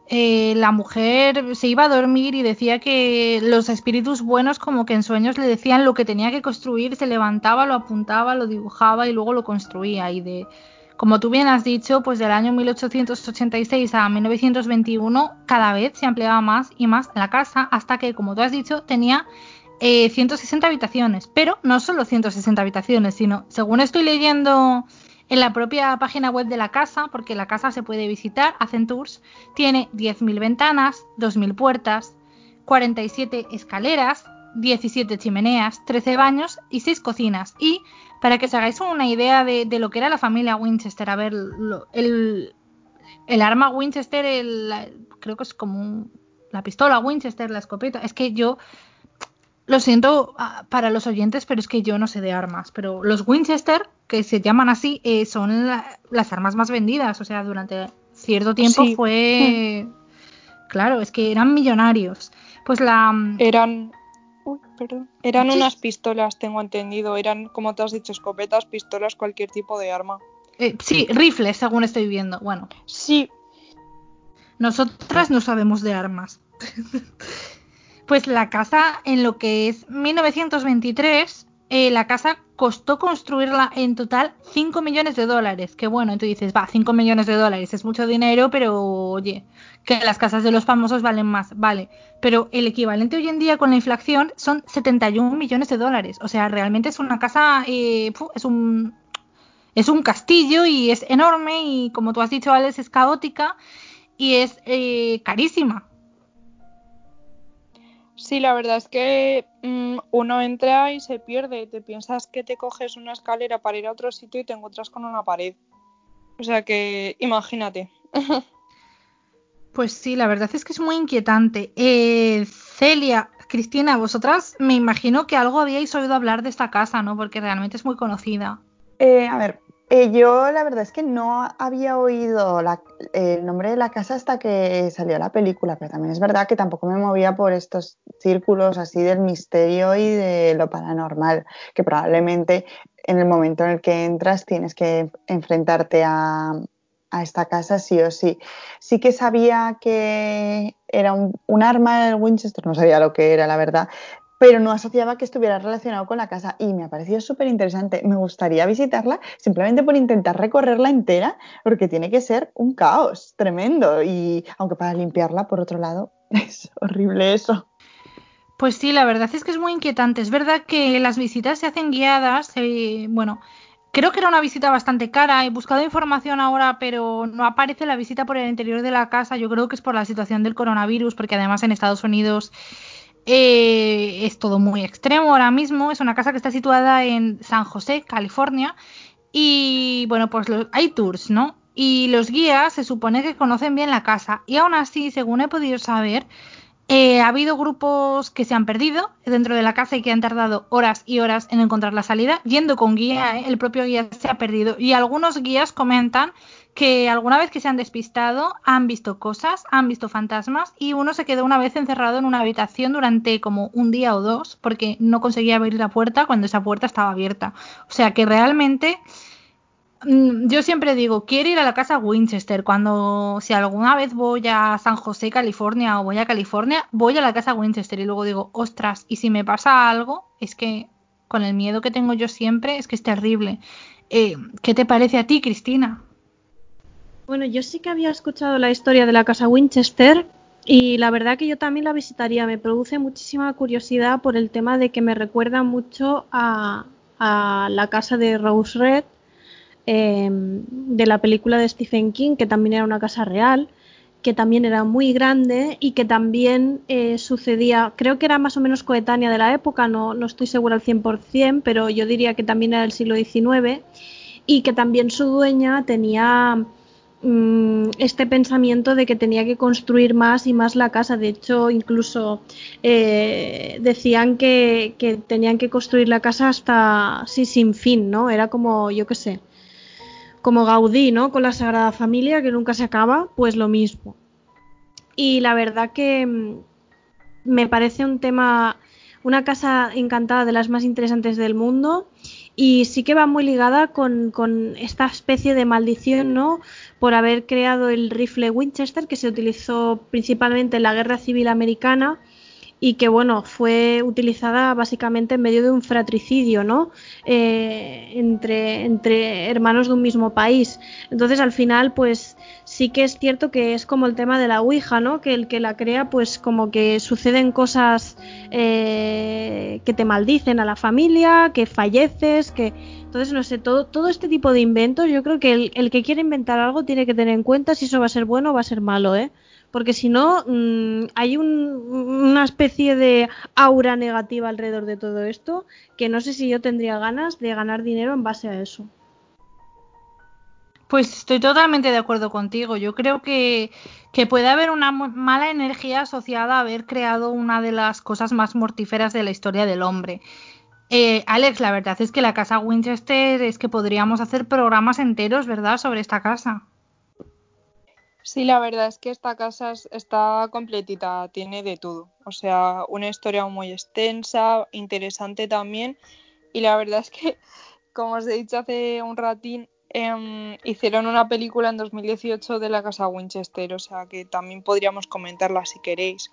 eh, la mujer se iba a dormir y decía que los espíritus buenos como que en sueños le decían lo que tenía que construir, se levantaba, lo apuntaba, lo dibujaba y luego lo construía. Y de, como tú bien has dicho, pues del año 1886 a 1921 cada vez se ampliaba más y más la casa hasta que, como tú has dicho, tenía 160 eh, habitaciones, pero no solo 160 habitaciones, sino, según estoy leyendo en la propia página web de la casa, porque la casa se puede visitar, hacen tours, tiene 10.000 ventanas, 2.000 puertas, 47 escaleras, 17 chimeneas, 13 baños y 6 cocinas. Y para que os hagáis una idea de, lo que era la familia Winchester, a ver, el, el, arma Winchester, creo que es como la pistola Winchester, la escopeta, es que yo lo siento ah, para los oyentes, pero es que yo no sé de armas. Pero los Winchester, que se llaman así, eh, son las armas más vendidas. O sea, durante cierto tiempo fue. Hmm. Claro, es que eran millonarios. Pues la. Mm, eran. Uy, perdón. Eran unas pistolas, tengo entendido. Eran, como te has dicho, escopetas, pistolas, cualquier tipo de arma. Eh, sí, rifles, según estoy viendo. Bueno. Sí. Nosotras no sabemos de armas. *laughs* Pues la casa, en lo que es 1923, eh, la casa costó construirla en total 5 millones de dólares. Que bueno, tú dices, va, 5 millones de dólares es mucho dinero, pero oye, que las casas de los famosos valen más, vale. Pero el equivalente hoy en día con la inflación son 71 millones de dólares. O sea, realmente es una casa, eh, es un es un castillo y es enorme y como tú has dicho, Alex, es caótica y es eh, carísima. Sí, la verdad es que mm, uno entra y se pierde. Te piensas que te coges una escalera para ir a otro sitio y te encuentras con una pared. O sea que imagínate. *laughs* Pues sí, la verdad es que es muy inquietante. Eh, Celia, Cristina, vosotras me imagino que algo habíais oído hablar de esta casa, ¿no? Porque realmente es muy conocida. Eh, a ver, eh, yo la verdad es que no había oído el nombre de la casa hasta que salió la película, pero también es verdad que tampoco me movía por estos círculos así del misterio y de lo paranormal, que probablemente en el momento en el que entras tienes que enfrentarte a, esta casa sí o sí. Sí que sabía que era un, arma el Winchester, no sabía lo que era, la verdad, pero no asociaba que estuviera relacionado con la casa y me ha parecido súper interesante. Me gustaría visitarla simplemente por intentar recorrerla entera, porque tiene que ser un caos tremendo y aunque para limpiarla, por otro lado, *laughs* es horrible eso. Pues sí, la verdad es que es muy inquietante. Es verdad que las visitas se hacen guiadas. Eh, bueno, creo que era una visita bastante cara. He buscado información ahora, pero no aparece la visita por el interior de la casa. Yo creo que es por la situación del coronavirus, porque además en Estados Unidos eh, es todo muy extremo ahora mismo. Es una casa que está situada en San José, California. Y bueno, pues hay tours, ¿no? Y los guías se supone que conocen bien la casa. Y aún así, según he podido saber, eh, ha habido grupos que se han perdido dentro de la casa y que han tardado horas y horas en encontrar la salida. Yendo con guía, ¿eh? el propio guía se ha perdido. Y algunos guías comentan que alguna vez que se han despistado han visto cosas, han visto fantasmas y uno se quedó una vez encerrado en una habitación durante como un día o dos porque no conseguía abrir la puerta cuando esa puerta estaba abierta. O sea que realmente mm, yo siempre digo, quiero ir a la casa Winchester. Cuando, si alguna vez voy a San José, California o voy a California, voy a la casa Winchester y luego digo, ostras, y si me pasa algo, es que con el miedo que tengo yo siempre, es que es terrible. Eh, ¿Qué te parece a ti, Cristina? Bueno, yo sí que había escuchado la historia de la casa Winchester y la verdad que yo también la visitaría. Me produce muchísima curiosidad por el tema de que me recuerda mucho a, la casa de Rose Red em, de la película de Stephen King, que también era una casa real, que también era muy grande y que también eh, sucedía, creo que era más o menos coetánea de la época, no, no estoy segura al 100%, pero yo diría que también era del siglo XIX y que también su dueña tenía este pensamiento de que tenía que construir más y más la casa. De hecho, incluso eh, decían que, tenían que construir la casa hasta sí, sin fin, ¿no? Era como, yo qué sé, como Gaudí, ¿no? Con la Sagrada Familia, que nunca se acaba, pues lo mismo. Y la verdad que mm, me parece un tema, una casa encantada de las más interesantes del mundo y sí que va muy ligada con, esta especie de maldición, ¿no? Por haber creado el rifle Winchester que se utilizó principalmente en la Guerra Civil Americana y que bueno fue utilizada básicamente en medio de un fratricidio no eh, entre entre hermanos de un mismo país. Entonces al final pues sí que es cierto que es como el tema de la ouija no que el que la crea pues como que suceden cosas eh, que te maldicen a la familia que falleces que entonces no sé todo todo este tipo de inventos yo creo que el, el que quiere inventar algo tiene que tener en cuenta si eso va a ser bueno o va a ser malo eh porque si no mm, hay una especie de aura negativa alrededor de todo esto que no sé si yo tendría ganas de ganar dinero en base a eso. Pues estoy totalmente de acuerdo contigo. Yo creo que, que, puede haber una mala energía asociada a haber creado una de las cosas más mortíferas de la historia del hombre. Eh, Alex, la verdad es que la casa Winchester es que podríamos hacer programas enteros, ¿verdad?, sobre esta casa. Sí, la verdad es que esta casa está completita, tiene de todo. O sea, una historia muy extensa, interesante también. Y la verdad es que, *laughs* como os he dicho hace un ratín, em, hicieron una película en 2018 de la casa Winchester. O sea, que también podríamos comentarla si queréis.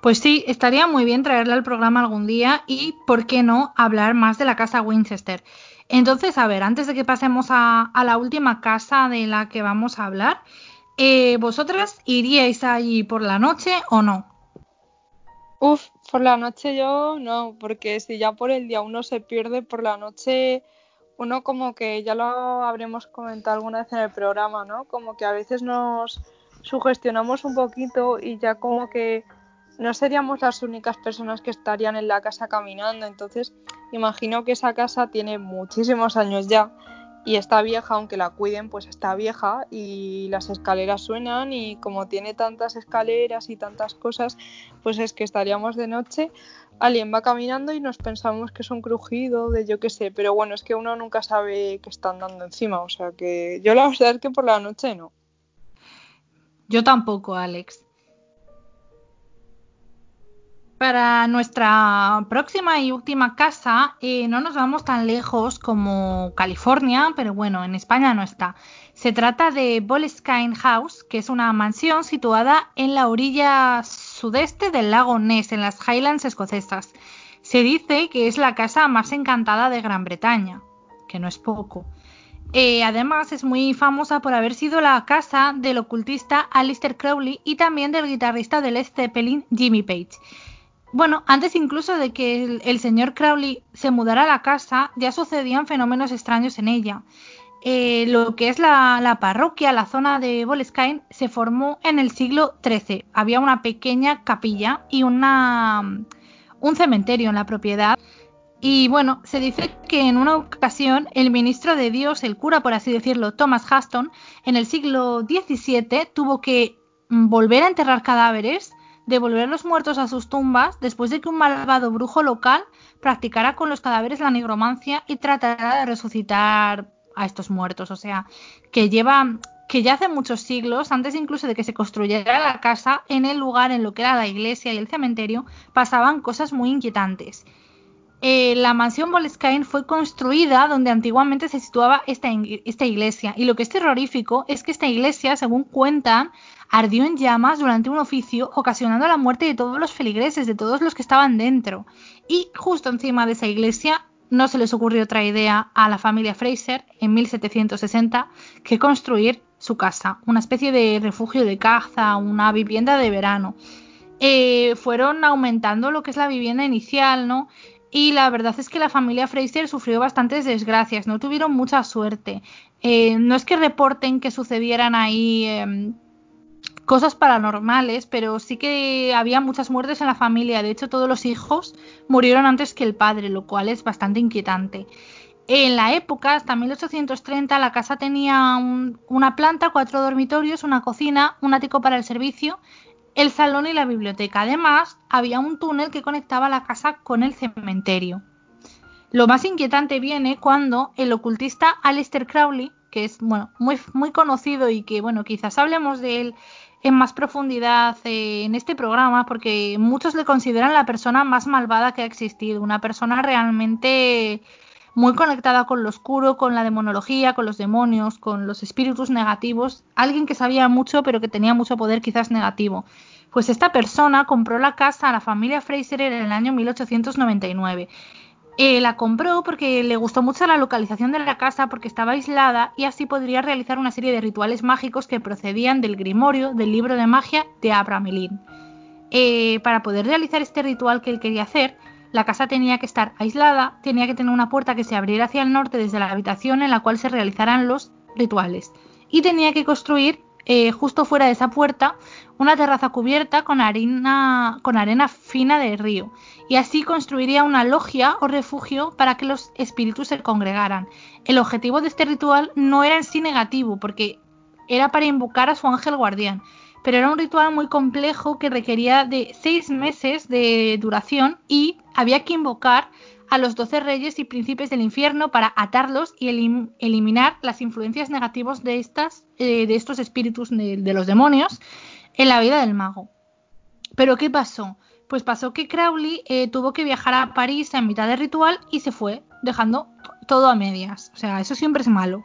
Pues sí, estaría muy bien traerla al programa algún día y, ¿por qué no?, hablar más de la casa Winchester. Entonces, a ver, antes de que pasemos a la última casa de la que vamos a hablar, eh, ¿Vosotras iríais allí por la noche o no? Uf, por la noche yo no, porque si ya por el día uno se pierde, por la noche uno como que ya lo habremos comentado alguna vez en el programa, ¿no? Como que a veces nos sugestionamos un poquito y ya como que no seríamos las únicas personas que estarían en la casa caminando. Entonces, imagino que esa casa tiene muchísimos años ya y está vieja, aunque la cuiden, pues está vieja y las escaleras suenan y como tiene tantas escaleras y tantas cosas, pues es que estaríamos de noche, alguien va caminando y nos pensamos que es un crujido de yo qué sé, pero bueno, es que uno nunca sabe que está andando encima, o sea que yo la verdad es que por la noche no. Yo tampoco, Alex. Para nuestra próxima y última casa eh, no nos vamos tan lejos como California, pero bueno, en España no está. Se trata de Boleskine House, que es una mansión situada en la orilla sudeste del lago Ness, en las Highlands escocesas. Se dice que es la casa más encantada de Gran Bretaña, que no es poco. Eh, además, es muy famosa por haber sido la casa del ocultista Alistair Crowley y también del guitarrista del Zeppelin Jimmy Page. Bueno, antes incluso de que el, señor Crowley se mudara a la casa, ya sucedían fenómenos extraños en ella. Eh, lo que es la, parroquia, la zona de Boleskine, se formó en el siglo XIII. Había una pequeña capilla y una, un cementerio en la propiedad. Y bueno, se dice que en una ocasión el ministro de Dios, el cura por así decirlo, Thomas Huston, en el siglo XVII tuvo que volver a enterrar cadáveres devolver los muertos a sus tumbas después de que un malvado brujo local practicara con los cadáveres la nigromancia y tratara de resucitar a estos muertos. O sea, que lleva que ya hace muchos siglos, antes incluso de que se construyera la casa, en el lugar en lo que era la iglesia y el cementerio, pasaban cosas muy inquietantes. Eh, la mansión Boleskine fue construida donde antiguamente se situaba esta, esta, iglesia. Y lo que es terrorífico es que esta iglesia, según cuentan, ardió en llamas durante un oficio, ocasionando la muerte de todos los feligreses, de todos los que estaban dentro. Y justo encima de esa iglesia no se les ocurrió otra idea a la familia Fraser en 1760 que construir su casa, una especie de refugio de caza, una vivienda de verano. Eh, fueron aumentando lo que es la vivienda inicial, ¿no? Y la verdad es que la familia Fraser sufrió bastantes desgracias, no tuvieron mucha suerte. Eh, no es que reporten que sucedieran ahí em, cosas paranormales, pero sí que había muchas muertes en la familia. De hecho, todos los hijos murieron antes que el padre, lo cual es bastante inquietante. En la época, hasta 1830, la casa tenía una planta, cuatro dormitorios, una cocina, un ático para el servicio, el salón y la biblioteca. Además, había un túnel que conectaba la casa con el cementerio. Lo más inquietante viene cuando el ocultista Aleister Crowley, que es bueno, muy, muy conocido y que bueno, quizás hablemos de él en más profundidad eh, en este programa porque muchos le consideran la persona más malvada que ha existido, una persona realmente muy conectada con lo oscuro, con la demonología, con los demonios, con los espíritus negativos, alguien que sabía mucho pero que tenía mucho poder quizás negativo. Pues esta persona compró la casa a la familia Fraser en el año 1899. Eh, la compró porque le gustó mucho la localización de la casa porque estaba aislada y así podría realizar una serie de rituales mágicos que procedían del grimorio del libro de magia de Abramelin. Eh, para poder realizar este ritual que él quería hacer, la casa tenía que estar aislada, tenía que tener una puerta que se abriera hacia el norte desde la habitación en la cual se realizaran los rituales. Y tenía que construir eh, justo fuera de esa puerta una terraza cubierta con con arena fina de río. Y así construiría una logia o refugio para que los espíritus se congregaran. El objetivo de este ritual no era en sí negativo, porque era para invocar a su ángel guardián, pero era un ritual muy complejo que requería de seis meses de duración y había que invocar a los doce reyes y príncipes del infierno para atarlos y eliminar las influencias negativas de, estas, eh, de estos espíritus de, los demonios en la vida del mago. Pero ¿qué pasó? Pues pasó que Crowley eh, tuvo que viajar a París en mitad del ritual y se fue, dejando todo a medias. O sea, eso siempre es malo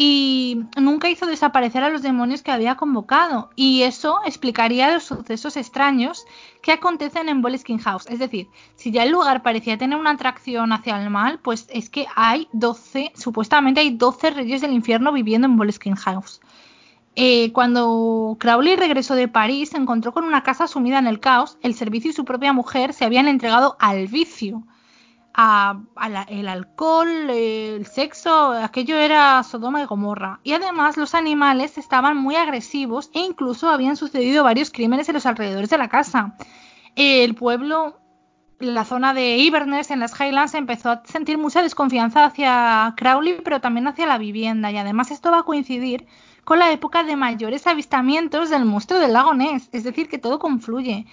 y nunca hizo desaparecer a los demonios que había convocado. Y eso explicaría los sucesos extraños que acontecen en Boleskine House. Es decir, si ya el lugar parecía tener una atracción hacia el mal, pues es que hay 12, supuestamente hay 12 reyes del infierno viviendo en Boleskine House. Eh, cuando Crowley regresó de París, se encontró con una casa sumida en el caos. El servicio y su propia mujer se habían entregado al vicio el alcohol, el sexo, aquello era Sodoma y Gomorra. Y además los animales estaban muy agresivos e incluso habían sucedido varios crímenes en los alrededores de la casa. El pueblo, la zona de Inverness, en las Highlands, empezó a sentir mucha desconfianza hacia Crowley, pero también hacia la vivienda. Y además esto va a coincidir con la época de mayores avistamientos del monstruo del lago Ness, es decir, que todo confluye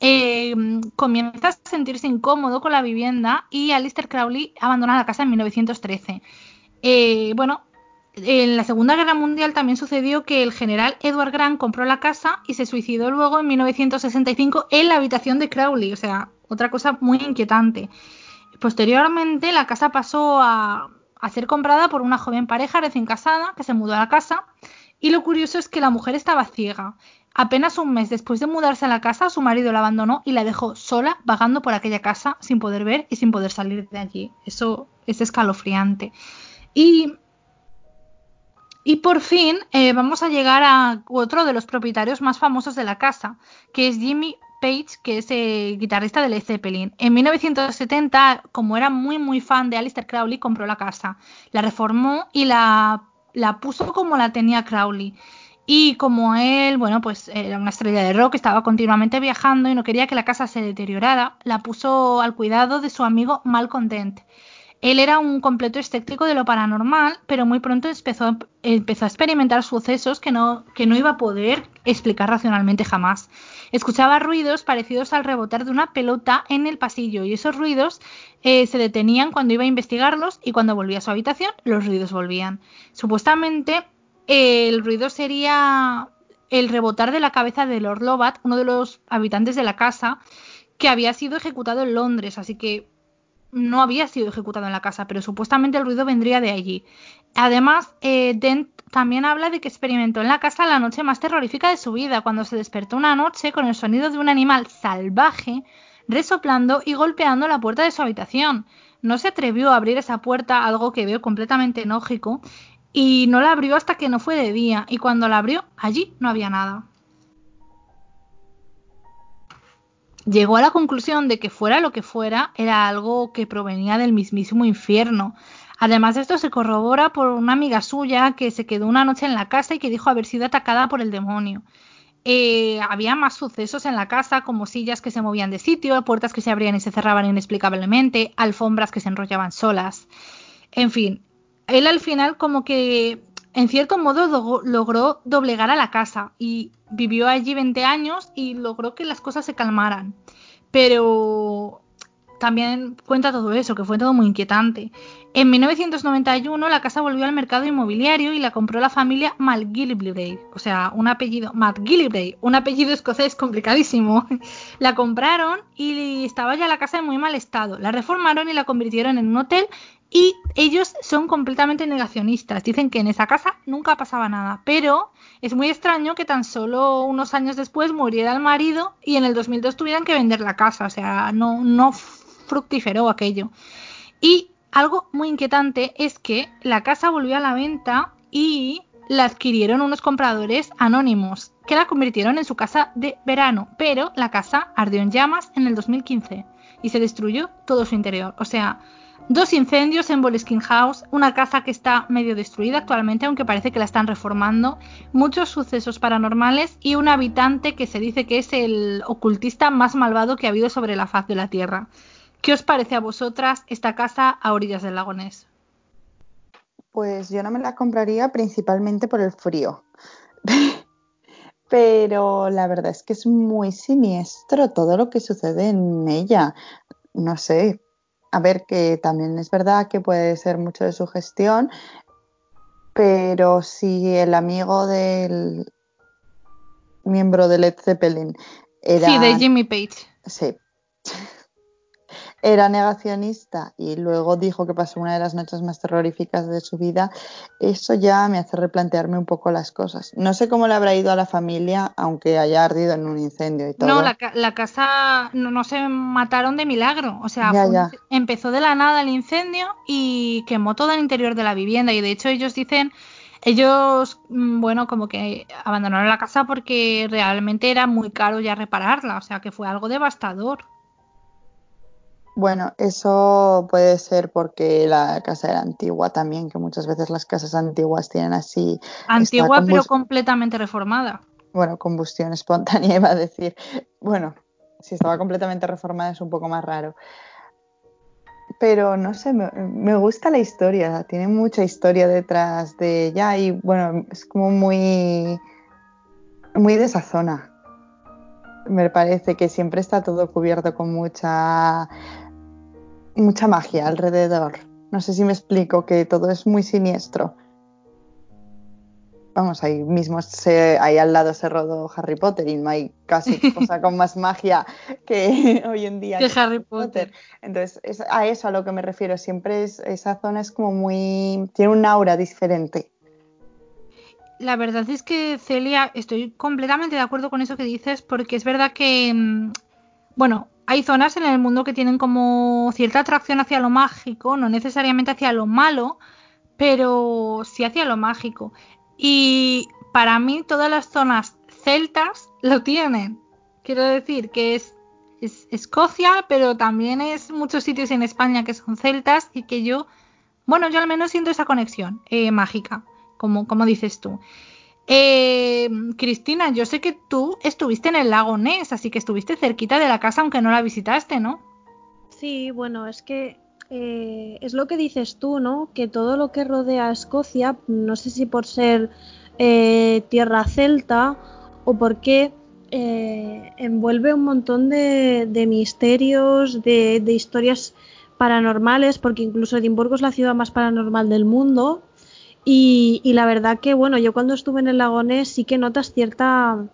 eh, comienza a sentirse incómodo con la vivienda y Alistair Crowley abandona la casa en 1913. Eh, bueno, en la Segunda Guerra Mundial también sucedió que el general Edward Grant compró la casa y se suicidó luego en 1965 en la habitación de Crowley, o sea, otra cosa muy inquietante. Posteriormente la casa pasó a, a ser comprada por una joven pareja recién casada que se mudó a la casa y lo curioso es que la mujer estaba ciega Apenas un mes después de mudarse a la casa, su marido la abandonó y la dejó sola vagando por aquella casa sin poder ver y sin poder salir de allí. Eso es escalofriante. Y, por fin eh, vamos a llegar a otro de los propietarios más famosos de la casa, que es Jimmy Page, que es el guitarrista de Led Zeppelin. En 1970, como era muy muy fan de Alistair Crowley, compró la casa, la reformó y la, la puso como la tenía Crowley. Y como él, bueno, pues era una estrella de rock, estaba continuamente viajando y no quería que la casa se deteriorara, la puso al cuidado de su amigo Malcolm. Él era un completo escéptico de lo paranormal, pero muy pronto empezó, empezó a experimentar sucesos que no, que no iba a poder explicar racionalmente jamás. Escuchaba ruidos parecidos al rebotar de una pelota en el pasillo y esos ruidos eh, se detenían cuando iba a investigarlos y cuando volvía a su habitación los ruidos volvían. Supuestamente el ruido sería el rebotar de la cabeza de Lord Lovat, uno de los habitantes de la casa, que había sido ejecutado en Londres, así que no había sido ejecutado en la casa, pero supuestamente el ruido vendría de allí. Además, eh, Dent también habla de que experimentó en la casa la noche más terrorífica de su vida, cuando se despertó una noche con el sonido de un animal salvaje resoplando y golpeando la puerta de su habitación. No se atrevió a abrir esa puerta, algo que veo completamente lógico, y no la abrió hasta que no fue de día y cuando la abrió allí no había nada. Llegó a la conclusión de que fuera lo que fuera, era algo que provenía del mismísimo infierno. Además, esto se corrobora por una amiga suya que se quedó una noche en la casa y que dijo haber sido atacada por el demonio. Eh, había más sucesos en la casa, como sillas que se movían de sitio, puertas que se abrían y se cerraban inexplicablemente, alfombras que se enrollaban solas. En fin, él al final como que en cierto modo logró doblegar a la casa y vivió allí 20 años y logró que las cosas se calmaran. Pero también cuenta todo eso, que fue todo muy inquietante. En 1991 la casa volvió al mercado inmobiliario y la compró la familia McGillivray, o sea, un apellido, McGillivray, un apellido escocés complicadísimo. *laughs* la compraron y estaba ya la casa en muy mal estado. La reformaron y la convirtieron en un hotel y ellos son completamente negacionistas. Dicen que en esa casa nunca pasaba nada. Pero es muy extraño que tan solo unos años después muriera el marido y en el 2002 tuvieran que vender la casa. O sea, no, no fructiferó aquello. Y algo muy inquietante es que la casa volvió a la venta y la adquirieron unos compradores anónimos que la convirtieron en su casa de verano. Pero la casa ardió en llamas en el 2015 y se destruyó todo su interior. O sea, Dos incendios en Boleskine House, una casa que está medio destruida actualmente, aunque parece que la están reformando, muchos sucesos paranormales y un habitante que se dice que es el ocultista más malvado que ha habido sobre la faz de la Tierra. ¿Qué os parece a vosotras esta casa a orillas del lago Ness? Pues yo no me la compraría principalmente por el frío. *laughs* Pero la verdad es que es muy siniestro todo lo que sucede en ella. No sé, a ver, que también es verdad que puede ser mucho de su gestión, pero si el amigo del miembro de Led Zeppelin era... Sí, de Jimmy Page. Sí era negacionista y luego dijo que pasó una de las noches más terroríficas de su vida, eso ya me hace replantearme un poco las cosas. No sé cómo le habrá ido a la familia, aunque haya ardido en un incendio y todo. No, la, casa no, se mataron de milagro. O sea, empezó de la nada el incendio y quemó todo el interior de la vivienda. Y de hecho ellos dicen ellos, mm, bueno, como que abandonaron la casa porque realmente era muy caro ya repararla, o sea que fue algo devastador. Bueno, eso puede ser porque la casa era antigua también, que muchas veces las casas antiguas tienen así. Antigua, pero completamente reformada. Bueno, combustión espontánea *laughs* iba a decir. Bueno, si estaba completamente reformada es un poco más raro. Pero no sé, me, me gusta la historia, tiene mucha historia detrás de ella y bueno, es como muy, muy de esa zona me parece que siempre está todo cubierto con mucha mucha magia alrededor. No sé si me explico que todo es muy siniestro. Vamos, ahí mismo se, ahí al lado se rodó Harry Potter y no hay casi *laughs* cosa con más magia que *laughs* hoy en día. Que Harry Potter. Entonces, es a eso a lo que me refiero. Siempre es, esa zona es como muy. tiene un aura diferente. La verdad es que, Celia, estoy completamente de acuerdo con eso que dices, porque es verdad que. Mm, bueno, hay zonas en el mundo que tienen como cierta atracción hacia lo mágico, no necesariamente hacia lo malo, pero sí hacia lo mágico. Y para mí todas las zonas celtas lo tienen. Quiero decir que es, Escocia, pero también es muchos sitios en España que son celtas y que yo, bueno, yo al menos siento esa conexión eh, mágica, como, como dices tú. Eh, Cristina, yo sé que tú estuviste en el lago Ness, así que estuviste cerquita de la casa aunque no la visitaste, ¿no? Sí, bueno, es que eh, es lo que dices tú, ¿no? Que todo lo que rodea a Escocia, no sé si por ser eh, tierra celta o porque eh, envuelve un montón de, misterios, de, de historias paranormales, porque incluso Edimburgo es la ciudad más paranormal del mundo y, la verdad que, bueno, yo cuando estuve en el Lagonés sí que notas cierta,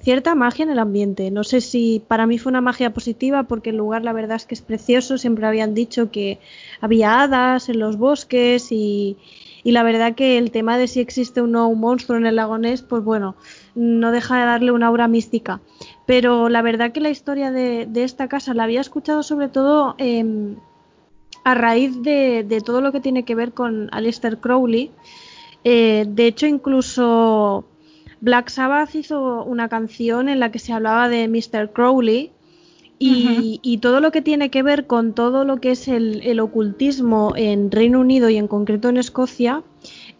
cierta magia en el ambiente. No sé si para mí fue una magia positiva porque el lugar la verdad es que es precioso. Siempre habían dicho que había hadas en los bosques y, y la verdad que el tema de si existe un nuevo monstruo en el Lagonés, pues bueno, no deja de darle una aura mística. Pero la verdad que la historia de, de esta casa la había escuchado sobre todo... Eh, a raíz de, todo lo que tiene que ver con Aleister Crowley Eh, de hecho, incluso Black Sabbath hizo una canción en la que se hablaba de Mr. Crowley y, todo lo que tiene que ver con todo lo que es el, ocultismo en Reino Unido y en concreto en Escocia,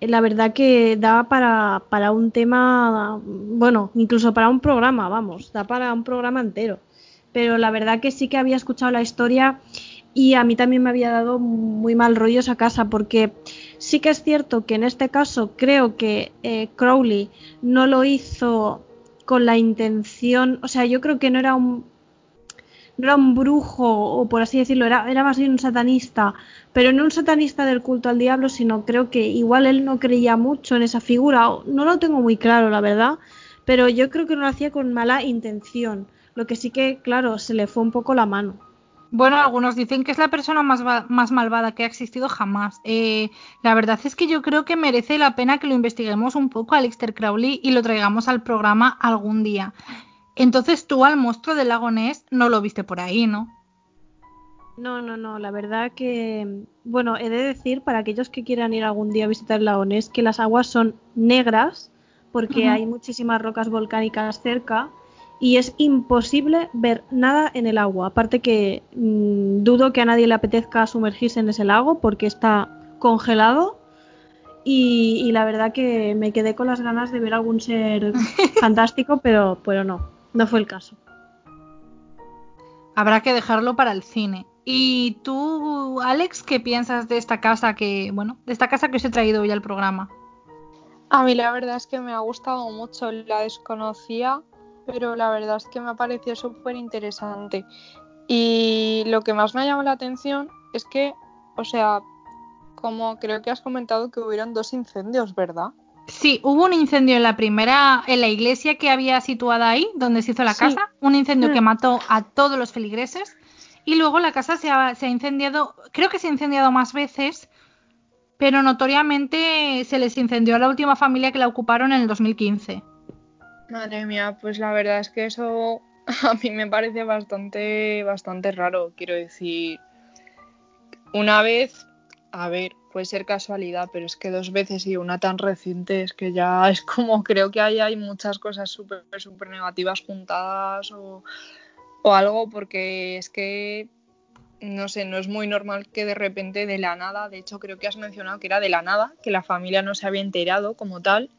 eh, la verdad que da para, para un tema, bueno, incluso para un programa, vamos, da para un programa entero. Pero la verdad que sí que había escuchado la historia y a mí también me había dado muy mal rollo esa casa porque sí que es cierto que en este caso creo que eh, Crowley no lo hizo con la intención, o sea, yo creo que no era un no era un brujo o por así decirlo, era, era más bien un satanista, pero no un satanista del culto al diablo, sino creo que igual él no creía mucho en esa figura, no lo tengo muy claro, la verdad, pero yo creo que no lo hacía con mala intención, lo que sí que, claro, se le fue un poco la mano. Bueno, algunos dicen que es la persona más, más malvada que ha existido jamás. Eh, la verdad es que yo creo que merece la pena que lo investiguemos un poco a Crowley y lo traigamos al programa algún día. Entonces tú al monstruo del lago Ness no lo viste por ahí, ¿no? No, no, no, la verdad que, bueno, he de decir para aquellos que quieran ir algún día a visitar el lago Ness que las aguas son negras porque hay muchísimas rocas volcánicas cerca y es imposible ver nada en el agua. Aparte que mm, dudo que a nadie le apetezca sumergirse en ese lago porque está congelado. Y, la verdad que me quedé con las ganas de ver algún ser *laughs* fantástico, pero, pero no, no fue el caso. Habrá que dejarlo para el cine. ¿Y tú, Alex, qué piensas de esta casa que, bueno, de esta casa que os he traído hoy al programa? A mí la verdad es que me ha gustado mucho, la desconocía pero la verdad es que me ha parecido súper interesante. Y lo que más me ha llamado la atención es que, o sea, como creo que has comentado que hubieron dos incendios, ¿verdad? Sí, hubo un incendio en la primera, en la iglesia que había situada ahí, donde se hizo la casa, un incendio que mm. mató a todos los feligreses. Y luego la casa se ha, se ha incendiado, creo que se ha incendiado más veces, pero notoriamente se les incendió a la última familia que la ocuparon en el 2015. Madre mía, pues la verdad es que eso *laughs* a mí me parece bastante, bastante raro. Quiero decir, una vez, a ver, puede ser casualidad, pero es que dos veces y una tan reciente es que ya es como creo que ahí hay muchas cosas súper, súper negativas juntadas o, o algo, porque es que no sé, no es muy normal que de repente de la nada, de hecho creo que has mencionado que era de la nada, que la familia no se había enterado como tal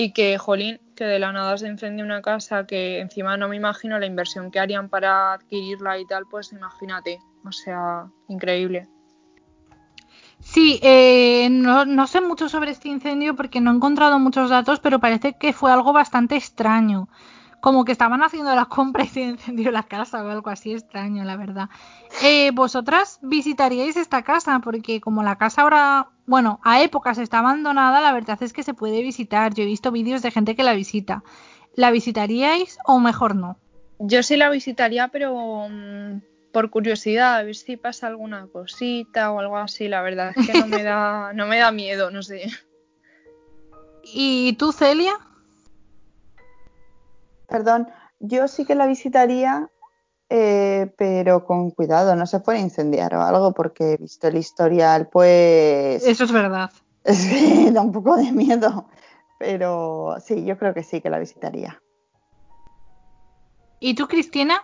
y que, jolín, que de la nada se incendie una casa que encima no me imagino la inversión que harían para adquirirla y tal, pues imagínate, o sea, increíble. Sí, eh, no, no, sé mucho sobre este incendio porque no he encontrado muchos datos, pero parece que fue algo bastante extraño como que estaban haciendo las compras y se encendió la casa o algo así extraño, la verdad. Eh, ¿Vosotras visitaríais esta casa? Porque como la casa ahora, bueno, a épocas está abandonada, la verdad es que se puede visitar. Yo he visto vídeos de gente que la visita. ¿La visitaríais o mejor no? Yo sí la visitaría, pero mm, por curiosidad, a ver si pasa alguna cosita o algo así. La verdad es que no me da, *laughs* no me da miedo, no sé. ¿Y tú, Celia? Perdón, yo sí que la visitaría, eh, pero con cuidado, no se puede incendiar o algo, porque he visto el historial, pues. Eso es verdad. *laughs* Sí, da un poco de miedo. Pero sí, yo creo que sí que la visitaría. ¿Y tú, Cristina?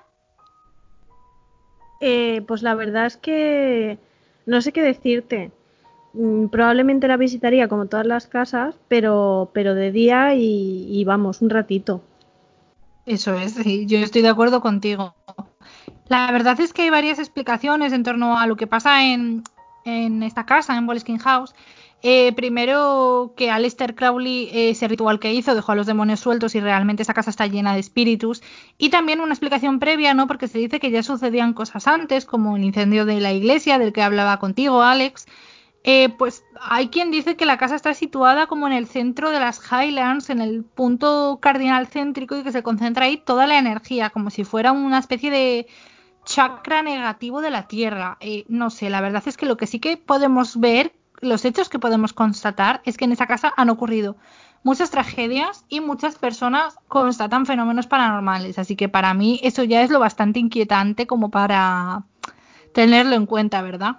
Eh, pues la verdad es que no sé qué decirte. Mm, probablemente la visitaría como todas las casas, pero, pero de día y vamos, un ratito. Eso es, sí, yo estoy de acuerdo contigo. La verdad es que hay varias explicaciones en torno a lo que pasa en, en esta casa, en Boleskine House. Eh, primero, que Aleister Crowley, ese ritual que hizo, dejó a los demonios sueltos y realmente esa casa está llena de espíritus. Y también una explicación previa, ¿no? Porque se dice que ya sucedían cosas antes, como el incendio de la iglesia, del que hablaba contigo, Alex. Eh, pues hay quien dice que la casa está situada como en el centro de las Highlands, en el punto cardinal céntrico y que se concentra ahí toda la energía, como si fuera una especie de chakra negativo de la Tierra. Eh, no sé, la verdad es que lo que sí que podemos ver, los hechos que podemos constatar, es que en esa casa han ocurrido muchas tragedias y muchas personas constatan fenómenos paranormales. Así que para mí eso ya es lo bastante inquietante como para tenerlo en cuenta, ¿verdad?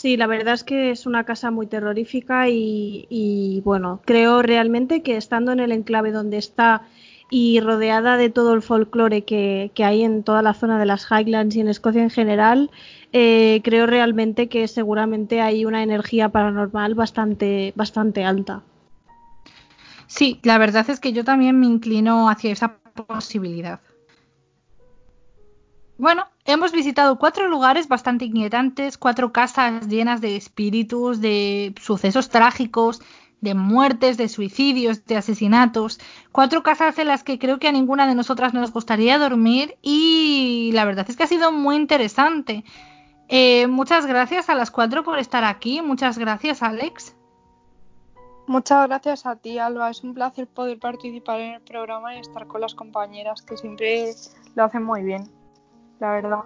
Sí, la verdad es que es una casa muy terrorífica y, bueno, creo realmente que estando en el enclave donde está y rodeada de todo el folclore que, hay en toda la zona de las Highlands y en Escocia en general, eh, creo realmente que seguramente hay una energía paranormal bastante, bastante alta. Sí, la verdad es que yo también me inclino hacia esa posibilidad. Bueno, hemos visitado cuatro lugares bastante inquietantes, cuatro casas llenas de espíritus, de sucesos trágicos, de muertes, de suicidios, de asesinatos. Cuatro casas en las que creo que a ninguna de nosotras nos gustaría dormir y la verdad es que ha sido muy interesante. Eh, muchas gracias a las cuatro por estar aquí. Muchas gracias, Alex. Muchas gracias a ti, Alba. Es un placer poder participar en el programa y estar con las compañeras que siempre lo hacen muy bien la verdad.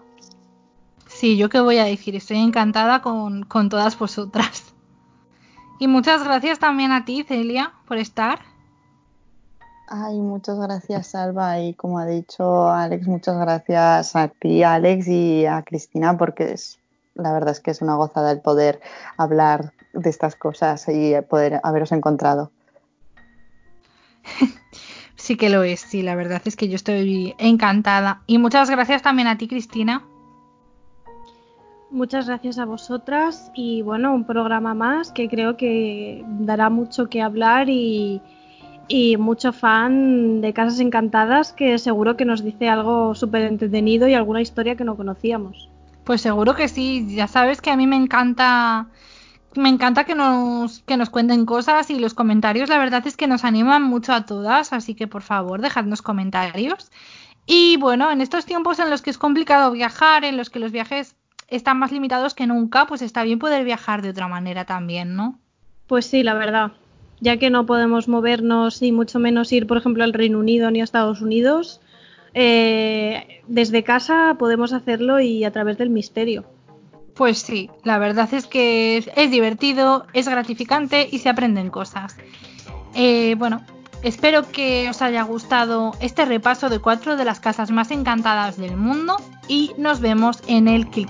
Sí, yo qué voy a decir, estoy encantada con, todas vosotras. Y muchas gracias también a ti, Celia, por estar. Ay, muchas gracias, Salva. Y como ha dicho Alex, muchas gracias a ti, Alex, y a Cristina, porque es, la verdad es que es una gozada el poder hablar de estas cosas y poder haberos encontrado. *laughs* Sí que lo es, sí, la verdad es que yo estoy encantada. Y muchas gracias también a ti, Cristina. Muchas gracias a vosotras y bueno, un programa más que creo que dará mucho que hablar y, mucho fan de Casas Encantadas que seguro que nos dice algo súper entretenido y alguna historia que no conocíamos. Pues seguro que sí, ya sabes que a mí me encanta me encanta que nos, que nos cuenten cosas y los comentarios la verdad es que nos animan mucho a todas, así que por favor dejadnos comentarios. Y bueno, en estos tiempos en los que es complicado viajar, en los que los viajes están más limitados que nunca, pues está bien poder viajar de otra manera también, ¿no? Pues sí, la verdad. Ya que no podemos movernos y mucho menos ir, por ejemplo, al Reino Unido ni a Estados Unidos, eh, desde casa podemos hacerlo y a través del misterio. Pues sí, la verdad es que es, divertido, es gratificante y se aprenden cosas. Eh, bueno, espero que os haya gustado este repaso de cuatro de las casas más encantadas del mundo y nos vemos en el Kill.